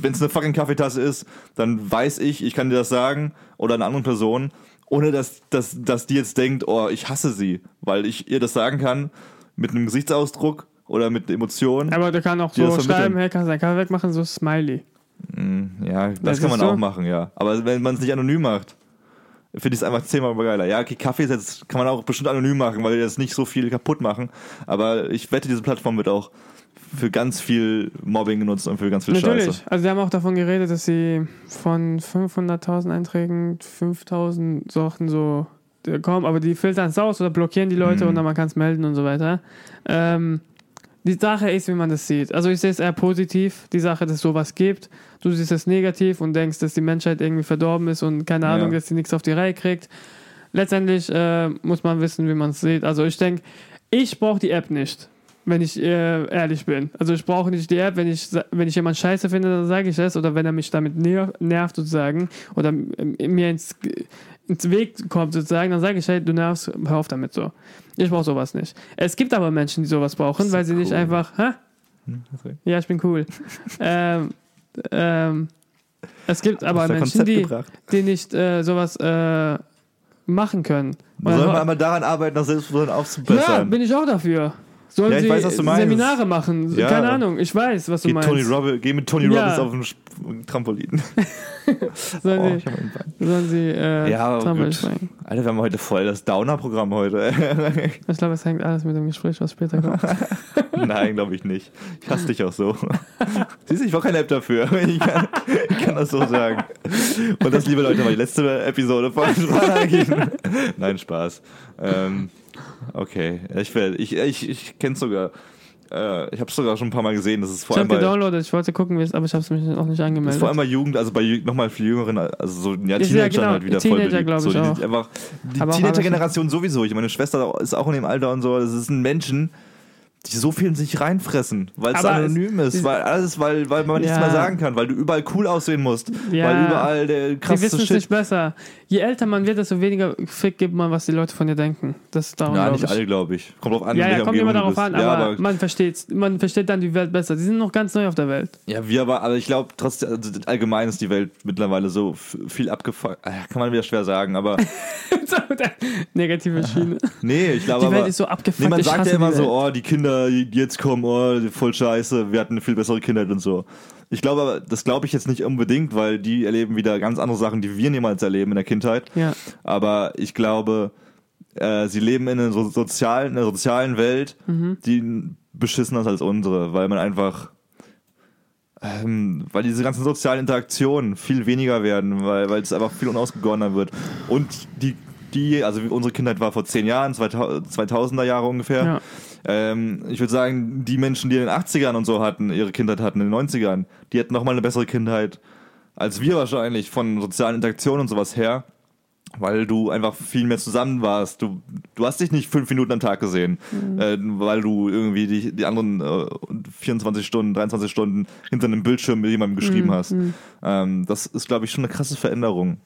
Wenn es eine fucking Kaffeetasse ist, dann weiß ich, ich kann dir das sagen oder einer anderen Person, ohne dass, dass, dass die jetzt denkt, oh, ich hasse sie, weil ich ihr das sagen kann mit einem Gesichtsausdruck oder mit Emotionen. Aber du kannst auch so schreiben, hey, kannst du deinen Kaffee wegmachen, so Smiley. Ja, das, Das kann man so. auch machen, ja. Aber wenn man es nicht anonym macht, finde ich es einfach zehnmal geiler. Ja, okay, Kaffee ist jetzt, kann man auch bestimmt anonym machen, weil die jetzt nicht so viel kaputt machen. Aber ich wette, diese Plattform wird auch für ganz viel Mobbing genutzt und für ganz viel Natürlich. Scheiße. Also, die haben auch davon geredet, dass sie von 500.000 Einträgen 5.000 Sachen so äh, kommen, aber die filtern es aus oder blockieren die Leute Mhm. und dann man kann es melden und so weiter. Ähm, die Sache ist, wie man das sieht. Also ich sehe es eher positiv, die Sache, dass es sowas gibt. Du siehst es negativ und denkst, dass die Menschheit irgendwie verdorben ist und keine Ahnung, Ja. dass sie nichts auf die Reihe kriegt. Letztendlich äh, muss man wissen, wie man es sieht. Also ich denke, ich brauche die App nicht, wenn ich äh, ehrlich bin. Also ich brauche nicht die App, wenn ich, wenn ich jemand scheiße finde, dann sage ich es. Oder wenn er mich damit ner nervt sozusagen oder mir ins, ins Weg kommt sozusagen, dann sage ich, hey, du nervst, hör auf damit so. Ich brauche sowas nicht. Es gibt aber Menschen, die sowas brauchen, weil sie nicht cool. einfach, hä? Hm, okay. Ja, ich bin cool. ähm, ähm, es gibt aber Menschen, die, gebracht? die nicht äh, sowas äh, machen können. Sollen wir einmal daran arbeiten, das Selbstbewusstsein ja, aufzubessern? bin ich auch dafür. Sollen Ja, ich sie weiß, was du meinst. Seminare machen? Ja. Keine Ahnung, ich weiß, was du Geh, meinst. Tony Robbins, geh mit Tony Ja. Robbins auf dem Trampolin. sollen, Oh, sie, sollen sie äh, Ja, Trampolin springen? Alter, wir haben heute voll das Downer-Programm heute. Ich glaube, es hängt alles mit dem Gespräch, was später kommt. Nein, glaube ich nicht. Ich hasse dich auch so. Siehst du, ich war keine App dafür. Ich kann, ich kann das so sagen. Und das, liebe Leute, war die letzte Episode von. Nein, Spaß. Ähm, okay, ich, will- ich, ich, ich kenne es sogar. Äh, ich habe es sogar schon ein paar Mal gesehen. Das ist vor ich habe gedownloadet, ich wollte gucken, wie es, aber ich habe es mich noch nicht das angemeldet. ist vor allem bei Jugend, also bei nochmal viel Jüngeren, also so ja, Ist Teenagern ja genau, halt wieder voll Teenager, beliebt. glaub so, ich die, auch. die einfach, die Teenager-Generation sowieso. Ich meine Schwester ist auch in dem Alter und so. Das sind Menschen, die so viel in sich reinfressen, weil es anonym ist, weil alles, weil, weil man nichts Ja. mehr sagen kann, weil du überall cool aussehen musst, Ja. weil überall der Sie krasseste wissen es nicht besser. Je älter man wird, desto weniger Fick gibt man, was die Leute von dir denken. Das ist darum, Ja, nicht ich. alle, glaube ich. Kommt drauf an, Ja, ja, kommt immer darauf an, aber, ja, aber man versteht man versteht dann die Welt besser. Die sind noch ganz neu auf der Welt. ja, wir aber, aber ich glaube trotzdem, also allgemein ist die Welt mittlerweile so viel abgefuckt. Ah, Kann man wieder schwer sagen, aber negative Schiene. nee, ich glaube Die aber. Welt ist so abgefuckt. Nee, man sagt ja immer die so, oh, die Kinder, die jetzt kommen, oh, voll scheiße, wir hatten eine viel bessere Kindheit und so. Ich glaube aber, das glaube ich jetzt nicht unbedingt, weil die erleben wieder ganz andere Sachen, die wir niemals erleben in der Kindheit. Ja. Aber ich glaube, äh, sie leben in einer, so sozialen, in einer sozialen Welt, Mhm. die beschissener ist als unsere, weil man einfach, ähm, weil diese ganzen sozialen Interaktionen viel weniger werden, weil, weil es einfach viel unausgegorener wird. Und die, die, also unsere Kindheit war vor zehn Jahren, 2000, 2000er Jahre ungefähr. Ja. Ähm, ich würde sagen, die Menschen, die in den 80ern und so hatten, ihre Kindheit hatten, in den 90ern, die hätten nochmal eine bessere Kindheit als wir wahrscheinlich von sozialen Interaktionen und sowas her, weil du einfach viel mehr zusammen warst. Du, du hast dich nicht fünf Minuten am Tag gesehen, äh, weil du irgendwie die, die anderen äh, 24 Stunden, 23 Stunden hinter einem Bildschirm mit jemandem geschrieben hast. Ähm, das ist, glaube ich, schon eine krasse Veränderung.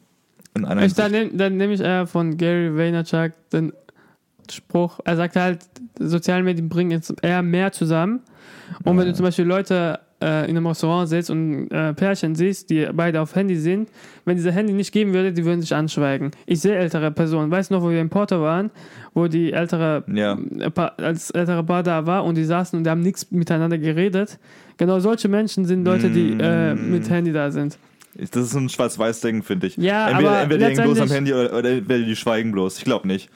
In einer Ich, dann nehme nehm ich eher von Gary Vaynerchuk den Spruch, er sagt halt, soziale Medien bringen jetzt eher mehr zusammen. Und wenn du zum Beispiel Leute äh, in einem Restaurant sitzt und äh, Pärchen siehst, die beide auf Handy sind, wenn diese Handy nicht geben würde, die würden sich anschweigen. Ich sehe ältere Personen. Weißt du noch, wo wir in Porto waren, wo die ältere, Ja. äh, Pa- als ältere Paar da war und die saßen und die haben nichts miteinander geredet. Genau solche Menschen sind Leute, die äh, Mm. mit Handy da sind. Das ist so ein Schwarz-Weiß-Ding, finde ich. Ja, entweder, aber entweder die hängen bloß am Handy oder, oder die schweigen bloß. Ich glaube nicht.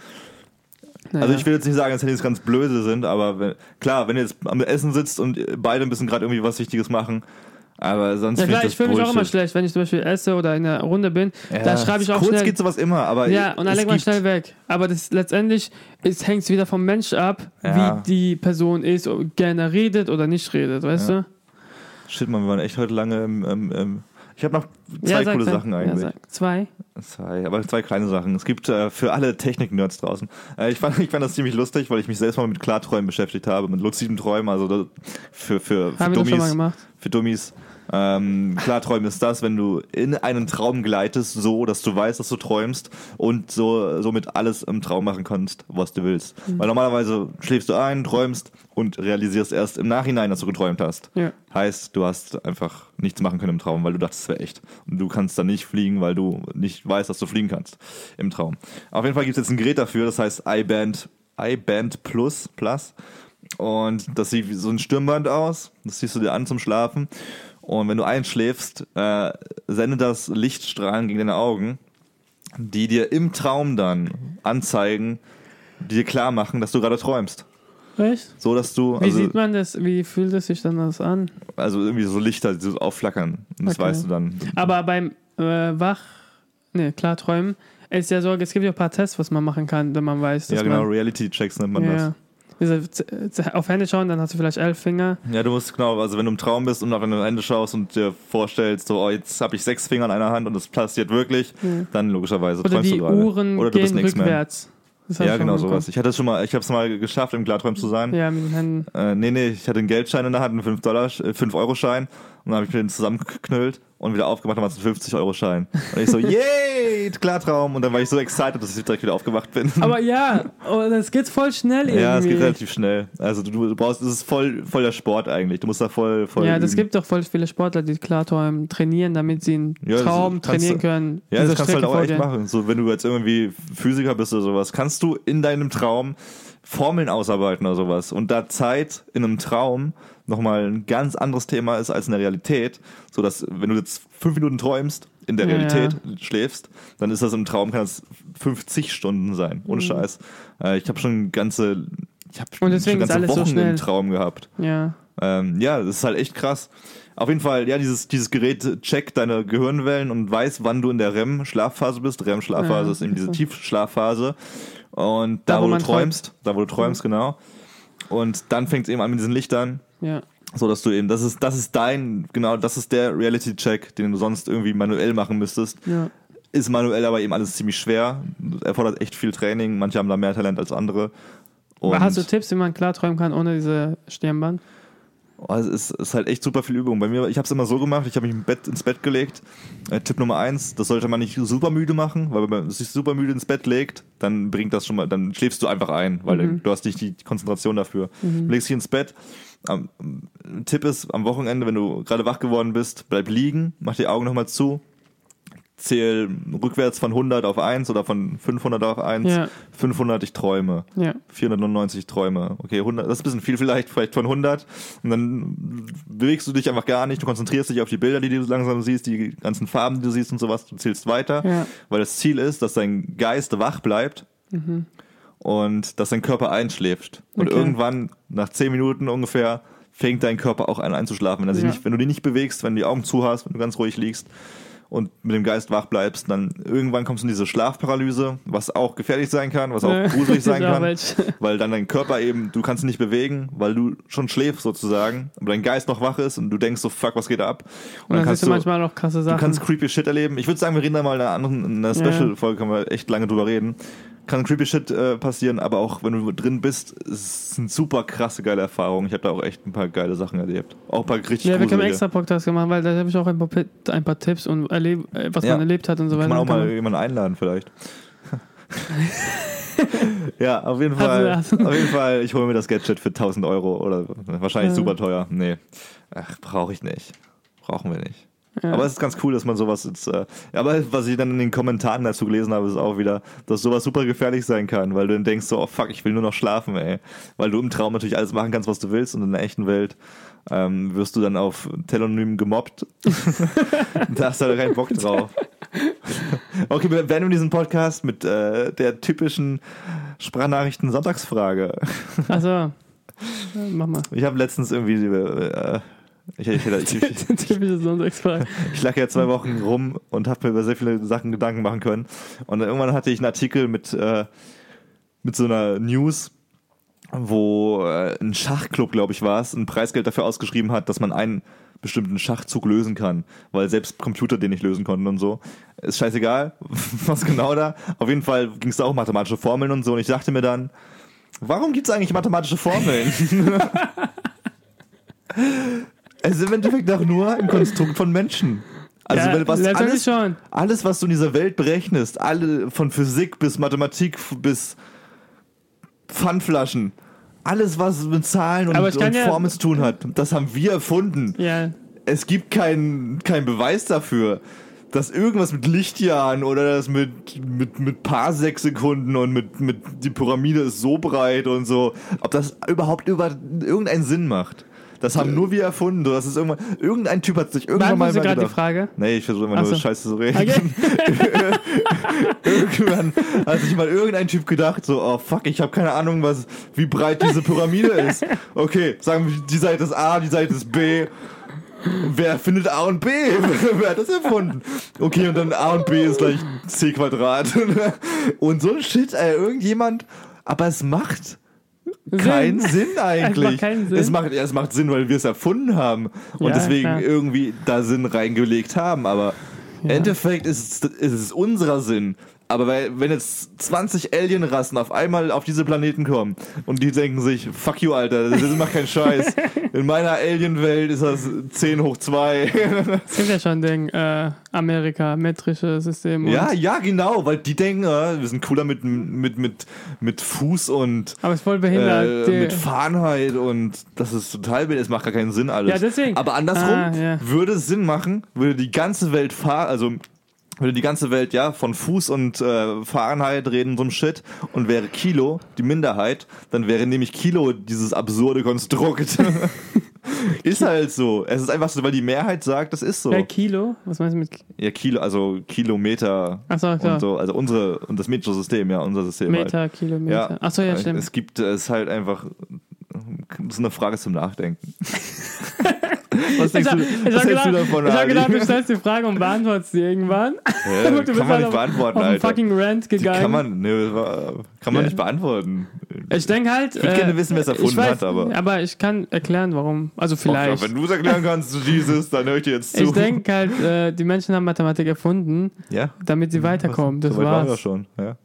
Naja. Also ich will jetzt nicht sagen, dass Handys ganz blöde sind, aber wenn, klar, wenn ihr jetzt am Essen sitzt und beide ein bisschen gerade irgendwie was Wichtiges machen, aber sonst Ja klar, ich ich fühle mich auch immer schlecht, wenn ich zum Beispiel esse oder in einer Runde bin. Ja, da schreibe ich auch kurz schnell. geht sowas immer, aber Ja, und dann legt man schnell weg. Aber das letztendlich hängt es wieder vom Mensch ab, Ja. wie die Person ist, ob gerne redet oder nicht redet, weißt Shit, man, wir waren echt heute lange im, im, im Ich habe noch zwei Ja, sag, coole sag. Sachen Ja, eigentlich. sag. Zwei. Zwei, aber zwei kleine Sachen. Es gibt äh, für alle Technik-Nerds draußen. Äh, ich, fand, ich fand das ziemlich lustig, weil ich mich selbst mal mit Klarträumen beschäftigt habe, mit luziden Träumen, also für, für, für Haben wir doch schon mal Dummies. gemacht. Für Dummies. Ähm, Klarträumen ist das, wenn du in einen Traum gleitest, so, dass du weißt, dass du träumst und so, somit alles im Traum machen kannst, was du willst. Mhm. Weil normalerweise schläfst du ein, träumst und realisierst erst im Nachhinein, dass du geträumt hast. Ja. Heißt, du hast einfach nichts machen können im Traum, weil du dachtest, es wäre echt. Und du kannst dann nicht fliegen, weil du nicht weißt, dass du fliegen kannst im Traum. Auf jeden Fall gibt es jetzt ein Gerät dafür, das heißt iBand, iBand Plus, Plus. Und das sieht wie so ein Stirnband aus. Das ziehst du dir an zum Schlafen. Und wenn du einschläfst, äh, sendet das Lichtstrahlen gegen deine Augen, die dir im Traum dann anzeigen, die dir klar machen, dass du gerade träumst. Echt? So dass du. Wie also, sieht man das? Wie fühlt es sich dann das an? Also irgendwie so Lichter, die so aufflackern. Und das Okay. weißt du dann. Aber beim äh, Wach, ne, Klarträumen, ist ja so, es gibt ja ein paar Tests, was man machen kann, wenn man weiß, dass Ja, genau. Reality-Checks nennt man das. Diese, auf Hände schauen, dann hast du vielleicht elf Finger. Ja, du musst genau, also wenn du im Traum bist und auf deine Hände schaust und dir vorstellst, so, oh, jetzt habe ich sechs Finger an einer Hand und das passiert wirklich, Ja. dann logischerweise Oder träumst die du gerade. Uhren Oder du bist gehen X-Man. rückwärts. Ja, genau sowas. Ich hatte es schon mal, ich habe es mal geschafft, im Klarträumen zu sein. Ja, mit den Händen. Äh, nee, nee, ich hatte einen Geldschein in der Hand, einen 5 Dollar, äh, 5 Euro Schein und dann habe ich mir den zusammengeknüllt und wieder aufgemacht, dann war es ein 50 Euro Schein. Und ich so, yay, Klartraum und dann war ich so excited, dass ich direkt wieder aufgewacht bin. Aber ja, oh, das geht voll schnell irgendwie. ja, es geht relativ schnell. Also du, du brauchst, es ist voll, voll der Sport eigentlich. Du musst da voll, voll. Ja, das üben. gibt doch voll viele Sportler, die Klarträumen trainieren, damit sie einen Ja, das Traum kannst trainieren können. Ja, das kannst du halt auch echt machen. So, wenn du jetzt irgendwie Physiker bist oder sowas, kannst du in deinem Traum Formeln ausarbeiten oder sowas. Und da Zeit in einem Traum nochmal ein ganz anderes Thema ist als in der Realität, so dass wenn du jetzt fünf Minuten träumst, in der Ja, Realität schläfst, dann ist das im Traum, kann das 50 Stunden sein. Ohne Scheiß. Äh, ich habe schon ganze, ich habe Mhm. Schon ganze so Wochen schnell. im Traum gehabt. Ja. Ähm, ja, das ist halt echt krass. Auf jeden Fall, ja, dieses, dieses Gerät checkt deine Gehirnwellen und weiß, wann du in der REM-Schlafphase bist. REM-Schlafphase Ja, ist eben diese so. Tiefschlafphase. Und da, Da, wo wo, du träumst, da wo du träumst, genau. Und dann fängt es eben an mit diesen Lichtern, Ja. So dass du eben, das ist, das ist dein, genau, das ist der Reality-Check, den du sonst irgendwie manuell machen müsstest. ja. Ist manuell aber eben alles ziemlich schwer. Erfordert echt viel Training. Manche haben da mehr Talent als andere. Und Aber Hast du Tipps, wie man klarträumen kann ohne diese Stirnband? Oh, es ist, ist halt echt super viel Übung. Bei mir, ich habe es immer so gemacht, ich habe mich im Bett, ins Bett gelegt. Äh, Tipp Nummer eins, das sollte man nicht super müde machen, weil wenn man sich super müde ins Bett legt, dann bringt das schon mal, dann schläfst du einfach ein, weil Mhm. du hast nicht die Konzentration dafür. Du legst dich ins Bett. Am, Tipp ist, am Wochenende, wenn du gerade wach geworden bist, bleib liegen, mach die Augen nochmal zu, zähl rückwärts von 100 auf 1 oder von 500 auf 1, Ja. 500 ich träume. Ja. 499 Träume. Okay, 100, das ist ein bisschen viel vielleicht, vielleicht von 100. Und dann bewegst du dich einfach gar nicht. Du konzentrierst dich auf die Bilder, die du langsam siehst, die ganzen Farben, die du siehst und sowas. Du zählst weiter. Ja. Weil das Ziel ist, dass dein Geist wach bleibt und dass dein Körper einschläft. Und Okay. irgendwann, nach 10 Minuten ungefähr, fängt dein Körper auch an einzuschlafen. Wenn, Ja. nicht, wenn du dich nicht bewegst, wenn du die Augen zu hast, wenn du ganz ruhig liegst und mit dem Geist wach bleibst, dann irgendwann kommst du in diese Schlafparalyse, was auch gefährlich sein kann, was auch gruselig sein kann weil dann dein Körper eben, du kannst ihn nicht bewegen, weil du schon schläfst sozusagen, aber dein Geist noch wach ist und du denkst so, fuck, was geht da ab? Und dann kannst siehst du manchmal auch krasse du Sachen. kannst creepy Shit erleben. Ich würde sagen, wir reden da mal in einer anderen, in einer. Special-Folge, können wir echt lange drüber reden. Kann creepy Shit äh, passieren, aber auch wenn du drin bist, es sind super krasse, geile Erfahrungen. Ich habe da auch echt ein paar geile Sachen erlebt. Auch ein paar richtig ja, wir können gruselige. extra Podcast machen, weil da habe ich auch ein paar, ein paar Tipps und erleb, äh, was Ja. man erlebt hat und so weiter. Kann man auch mal man- jemanden einladen vielleicht. ja, auf jeden Fall. also. Auf jeden Fall, ich hole mir das Gadget für 1000 Euro oder wahrscheinlich Ja. super teuer. Nee, ach, brauche ich nicht. Brauchen wir nicht. Ja. Aber es ist ganz cool, dass man sowas jetzt. Äh, aber was ich dann in den Kommentaren dazu gelesen habe, ist auch wieder, dass sowas super gefährlich sein kann, weil du dann denkst so, oh fuck, ich will nur noch schlafen, ey. Weil du im Traum natürlich alles machen kannst, was du willst und in der echten Welt ähm, wirst du dann auf Telonym gemobbt. da hast du halt keinen Bock drauf. Okay, wir beenden diesen Podcast mit äh, der typischen Sprachnachrichten-Sonntagsfrage. Äh, mach mal. Ich habe letztens irgendwie. Äh, ich, ich, ich, ich, ich lag ja zwei Wochen rum und habe mir über sehr viele Sachen Gedanken machen können. Und irgendwann hatte ich einen Artikel mit, äh, mit so einer News, wo äh, ein Schachclub, glaube ich, war es, ein Preisgeld dafür ausgeschrieben hat, dass man ein bestimmten Schachzug lösen kann, weil selbst Computer den nicht lösen konnten und so. Ist scheißegal, was genau da. Auf jeden Fall ging es da auch um mathematische Formeln und so und ich dachte mir dann, warum gibt es eigentlich mathematische Formeln? es ist im Endeffekt doch nur ein Konstrukt von Menschen. Also Ja, was alles, schon. alles, was du in dieser Welt berechnest, alle von Physik bis Mathematik bis Pfandflaschen, alles, was mit Zahlen und, und ja- Formen zu tun hat, das haben wir erfunden. Ja, Es gibt keinen keinen Beweis dafür, dass irgendwas mit Lichtjahren oder das mit, mit, mit Parsec-Sekunden und mit, mit die Pyramide ist so breit und so, ob das überhaupt über irgendeinen Sinn macht. Das haben nur wir erfunden. Das ist irgendwann, irgendein Typ hat sich irgendwann mal, Sie gerade die gedacht. Frage. Nee, ich versuche immer Ach nur so. Scheiße zu reden. Okay. Irgendwann hat sich mal irgendein Typ gedacht, so, oh fuck, ich habe keine Ahnung, was, wie breit diese Pyramide ist. Okay, sagen wir, die Seite ist A, die Seite ist B. Wer findet A und B? Wer hat das erfunden? Okay, und dann A und B ist gleich C Quadrat. Und so ein Shit, ey, irgendjemand, aber es macht keinen Sinn eigentlich. macht keinen Sinn. Es macht, es macht Sinn, weil wir es erfunden haben und Ja, deswegen klar. irgendwie da Sinn reingelegt haben, aber im Ja. Endeffekt ist es, ist es unserer Sinn. Aber weil, wenn jetzt 20 Alienrassen auf einmal auf diese Planeten kommen und die denken sich, fuck you, Alter, das macht keinen Scheiß. In meiner Alien-Welt ist das 10 hoch 2. Es gibt ja schon den äh, Amerika, metrische System. ja, ja, genau, weil die denken, äh, wir sind cooler mit, mit, mit, mit Fuß und Aber es ist voll behindert. äh, mit Fahrenheit und das ist total wild, es macht gar keinen Sinn alles. Ja, deswegen. Aber andersrum Ah, ja. würde es Sinn machen, würde die ganze Welt fahren, also würde die ganze Welt ja von Fuß und äh, Fahrenheit reden, so einem Shit, und wäre Kilo die Minderheit, dann wäre nämlich Kilo dieses absurde Konstrukt. ist halt so. Es ist einfach so, weil die Mehrheit sagt, das ist so. ja, Kilo? Was meinst du mit Ki- Ja, Kilo, also Kilometer Achso, klar. und so, also unsere und das metrische System, ja, unser System halt. Meter, Kilometer. Ja, Achso, ja, stimmt. Es gibt, es ist halt einfach, das ist eine Frage zum Nachdenken. was denkst hab- du, was hab hältst du gedacht, davon, ich hab Ali? gedacht, du stellst die Frage und beantwortest sie irgendwann. Ja, Du kann man halt nicht auf- beantworten, auf Alter. fucking Rant Die gegangen. kann man, ne, war- kann man Ja. nicht beantworten. ich denke halt. Ich würd gerne wissen, wer es erfunden ich weiß, hat, aber- Aber ich kann erklären, warum. Also vielleicht. wenn du es erklären kannst, Jesus, dann höre ich dir jetzt zu. ich denke halt, äh, die Menschen haben Mathematik erfunden, ja, damit sie weiterkommen. Das so weit waren wir war's. schon. Ja.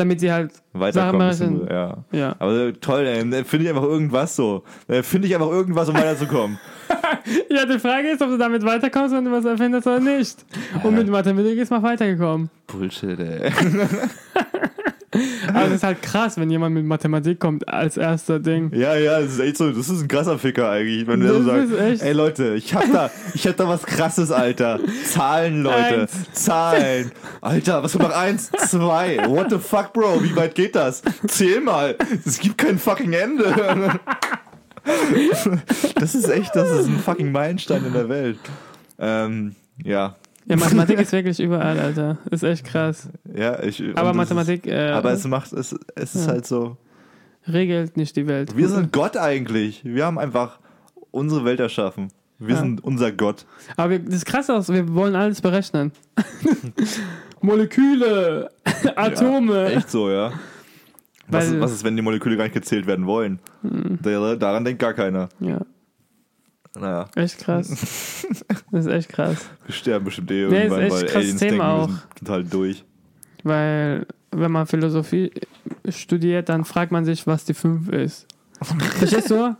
Damit sie halt Weiterkommen, Sachen ja. Ja. Aber toll, ey. Finde ich einfach irgendwas so. Äh, Finde ich einfach irgendwas, um weiterzukommen. ja, die Frage ist, ob du damit weiterkommst, wenn du was erfindest oder nicht. Und mit Mathematik ist man weitergekommen. Bullshit, ey. Aber es ist halt krass, wenn jemand mit Mathematik kommt als erster Ding. Ja, ja, das ist echt so, das ist ein krasser Ficker eigentlich, wenn der so sagt, echt- ey Leute, ich hab da, ich hab da was krasses, Alter. Zahlen, Leute. Eins. Zahlen. Alter, was kommt noch eins? Zwei. What the fuck, Bro? Wie weit geht das? Zähl mal. Es gibt kein fucking Ende. Das ist echt, das ist ein fucking Meilenstein in der Welt. Ähm, ja. Ja, Mathematik ist wirklich überall, Alter. Ist echt krass. Ja, ich. Aber Mathematik Ist, äh, aber es macht, es, es ist Ja. halt so. regelt nicht die Welt. Wir sind Gott eigentlich. Wir haben einfach unsere Welt erschaffen. Wir Ja. sind unser Gott. Aber wir, das ist krass aus, wir wollen alles berechnen. Moleküle, Atome. Ja, echt so, ja. Was, ist, was ist, wenn die Moleküle gar nicht gezählt werden wollen? Da- Daran denkt gar keiner. Ja, Naja, echt krass. Das ist echt krass. wir sterben bestimmt eh Nee, ist irgendwann, echt weil Aliens Thema denken, wir auch. sind total durch. Weil, wenn man Philosophie studiert, dann fragt man sich, was die 5 ist. Verstehst du?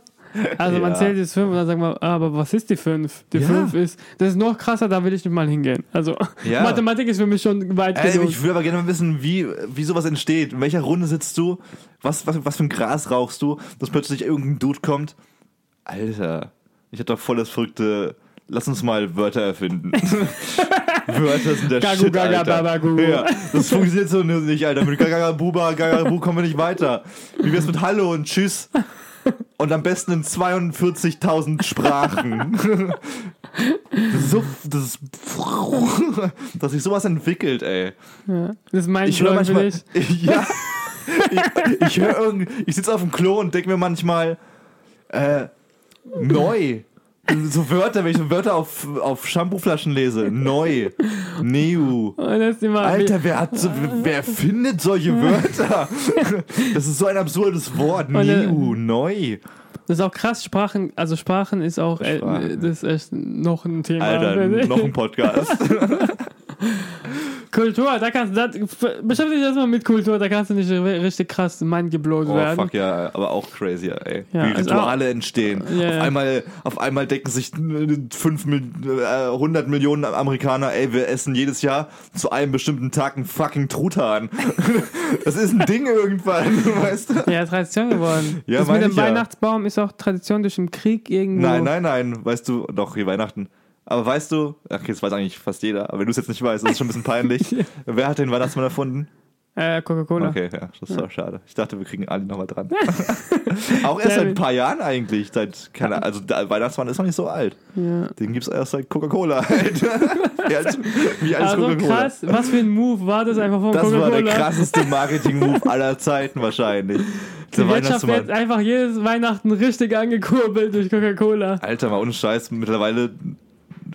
Also man Ja. zählt jetzt 5 und dann sagt man, ah, aber was ist die 5? Die Ja. 5 ist, das ist noch krasser, da will ich nicht mal hingehen. Also Ja. Mathematik ist für mich schon weit Ey, genug. ich würde aber gerne mal wissen, wie, wie sowas entsteht. In welcher Runde sitzt du? Was, was, was für ein Gras rauchst du? Dass plötzlich irgendein Dude kommt. Alter, ich hab doch voll das verrückte. Lass uns mal Wörter erfinden. Wörter sind der Gagu, Shit, gaga, Alter. babagu. Ja, das funktioniert so nicht, Alter. Mit Gaga, Buba, Gaga, Bu kommen wir nicht weiter. Wie wär's mit Hallo und Tschüss? Und am besten in 42.000 Sprachen. Das ist so, das ist, dass sich sowas entwickelt, ey. Ja. Das ist mein Ich höre manchmal, dich. ja, ich, ich höre irgendwie, ich sitze auf dem Klo und denke mir manchmal, äh, neu. So Wörter, wenn ich so Wörter auf, auf Shampooflaschen lese. Neu. Neu. Immer, Alter, wer hat so, wer findet solche Wörter? Das ist so ein absurdes Wort. Äh, Neu. Neu. Das ist auch krass, Sprachen, also Sprachen ist auch, äh, Sprachen. das ist noch ein Thema. Alter, noch ein Podcast. Kultur, da kannst du, beschäftige dich erstmal mit Kultur, da kannst du nicht richtig krass mindgeblowt Oh, werden. fuck ja, aber auch crazy, ey. Ja, Wie also Rituale entstehen. Ja, auf, ja. Einmal, auf einmal decken sich 5, äh, 100 Millionen Amerikaner, ey, wir essen jedes Jahr zu einem bestimmten Tag einen fucking Truthahn. das ist ein Ding irgendwann, weißt du? Ja, Tradition geworden. Ja, das mit dem. Weihnachtsbaum ist auch Tradition durch den Krieg irgendwo. Nein, nein, nein, weißt du, doch, hier Weihnachten. Aber weißt du, okay, das weiß eigentlich fast jeder, aber wenn du es jetzt nicht weißt, das ist schon ein bisschen peinlich. Wer hat den Weihnachtsmann erfunden? Äh, Coca-Cola. Okay, ja, das ist doch schade. Ich dachte, wir kriegen alle nochmal dran. Auch erst seit ein paar Jahren eigentlich. Seit, keine, also der Weihnachtsmann ist noch nicht so alt. Ja. Den gibt's erst seit Coca-Cola halt. Wie als, wie als Also Coca-Cola. krass, was für ein Move war das einfach von Das war der Coca-Cola? krasseste Marketing-Move aller Zeiten wahrscheinlich. Die Der Wirtschaft wird einfach jedes Weihnachten richtig angekurbelt durch Coca-Cola. Alter, mal ohne Scheiß, mittlerweile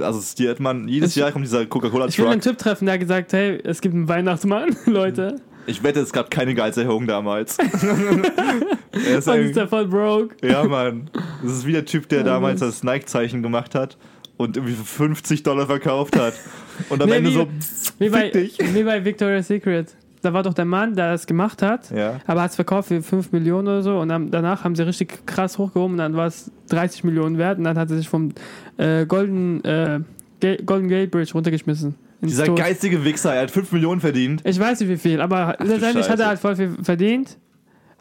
assistiert man, jedes Ich- Jahr kommt dieser Ich will einen Coca-Cola-Truck. Typ treffen, der hat gesagt, hey, es gibt einen Weihnachtsmann, Leute. Ich wette, es gab keine Gehaltserhöhung damals. er ist ist der voll broke. ja, Mann. Das ist wie der Typ, der damals das Nike-Zeichen gemacht hat und irgendwie für 50 Dollar verkauft hat. Und am Nee, Ende wie- so, Wie bei, dich. wie bei Victoria's Secret. Da war doch der Mann, der das gemacht hat, Ja. aber hat es verkauft für 5 Millionen oder so und dann, danach haben sie richtig krass hochgehoben und dann war es 30 Millionen wert und dann hat er sich vom äh, Golden, äh, Golden Gate Bridge runtergeschmissen. Dieser Tod. geistige Wichser, er hat 5 Millionen verdient. Ich weiß nicht wie viel, aber du letztendlich hat er halt voll viel verdient.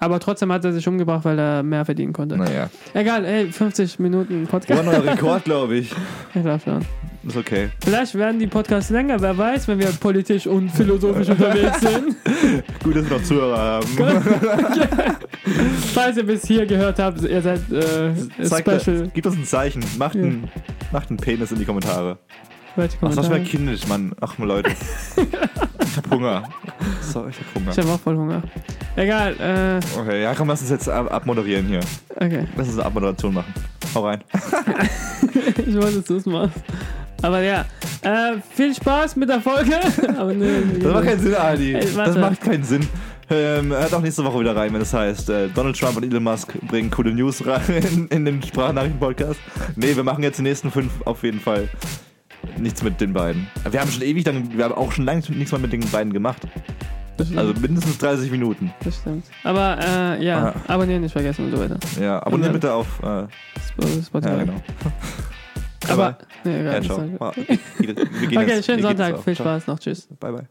Aber trotzdem hat er sich umgebracht, weil er mehr verdienen konnte. Naja. Egal, ey, 50 Minuten War Podcast. ein neuer Rekord, glaube ich. Ich glaub schon. Ist okay. Vielleicht werden die Podcasts länger, wer weiß, wenn wir politisch und philosophisch unterwegs sind. Gut, dass wir noch Zuhörer haben. Falls ihr bis hier gehört habt, ihr seid äh, Zeigt special. Gib uns ein Zeichen. Macht, ein, macht einen Penis in die Kommentare. Ach, das Kommentare? kindisch, Mann. Ach, mal Leute. Ich hab Hunger. So, ich hab Hunger. Ich habe auch voll Hunger. Egal, äh, Okay, ja, komm, lass uns jetzt ab abmoderieren hier. okay. Lass uns eine Abmoderation machen. Hau rein. Ich wollte, dass du es machst. Aber ja, äh, viel Spaß mit der Folge. Aber nee, Das macht keinen Sinn, Adi. Ey, das macht keinen Sinn. Ähm, hört auch nächste Woche wieder rein, wenn es heißt, äh, Donald Trump und Elon Musk bringen coole News rein in, in den Sprachnachrichten-Podcast. Nee, wir machen jetzt die nächsten fünf auf jeden Fall nichts mit den beiden. Wir haben schon ewig dann, wir haben auch schon lange nichts mehr mit den beiden gemacht. Also mindestens 30 Minuten. das stimmt. Aber äh, ja, Ah. abonnieren nicht vergessen und so weiter. Ja, abonniert Ja. bitte auf. Äh, Sp- Spotify. ja, genau. Aber, nee, egal. Ja, ciao. Okay, schönen Sonntag. Viel. Spaß noch. Tschüss. Bye, bye.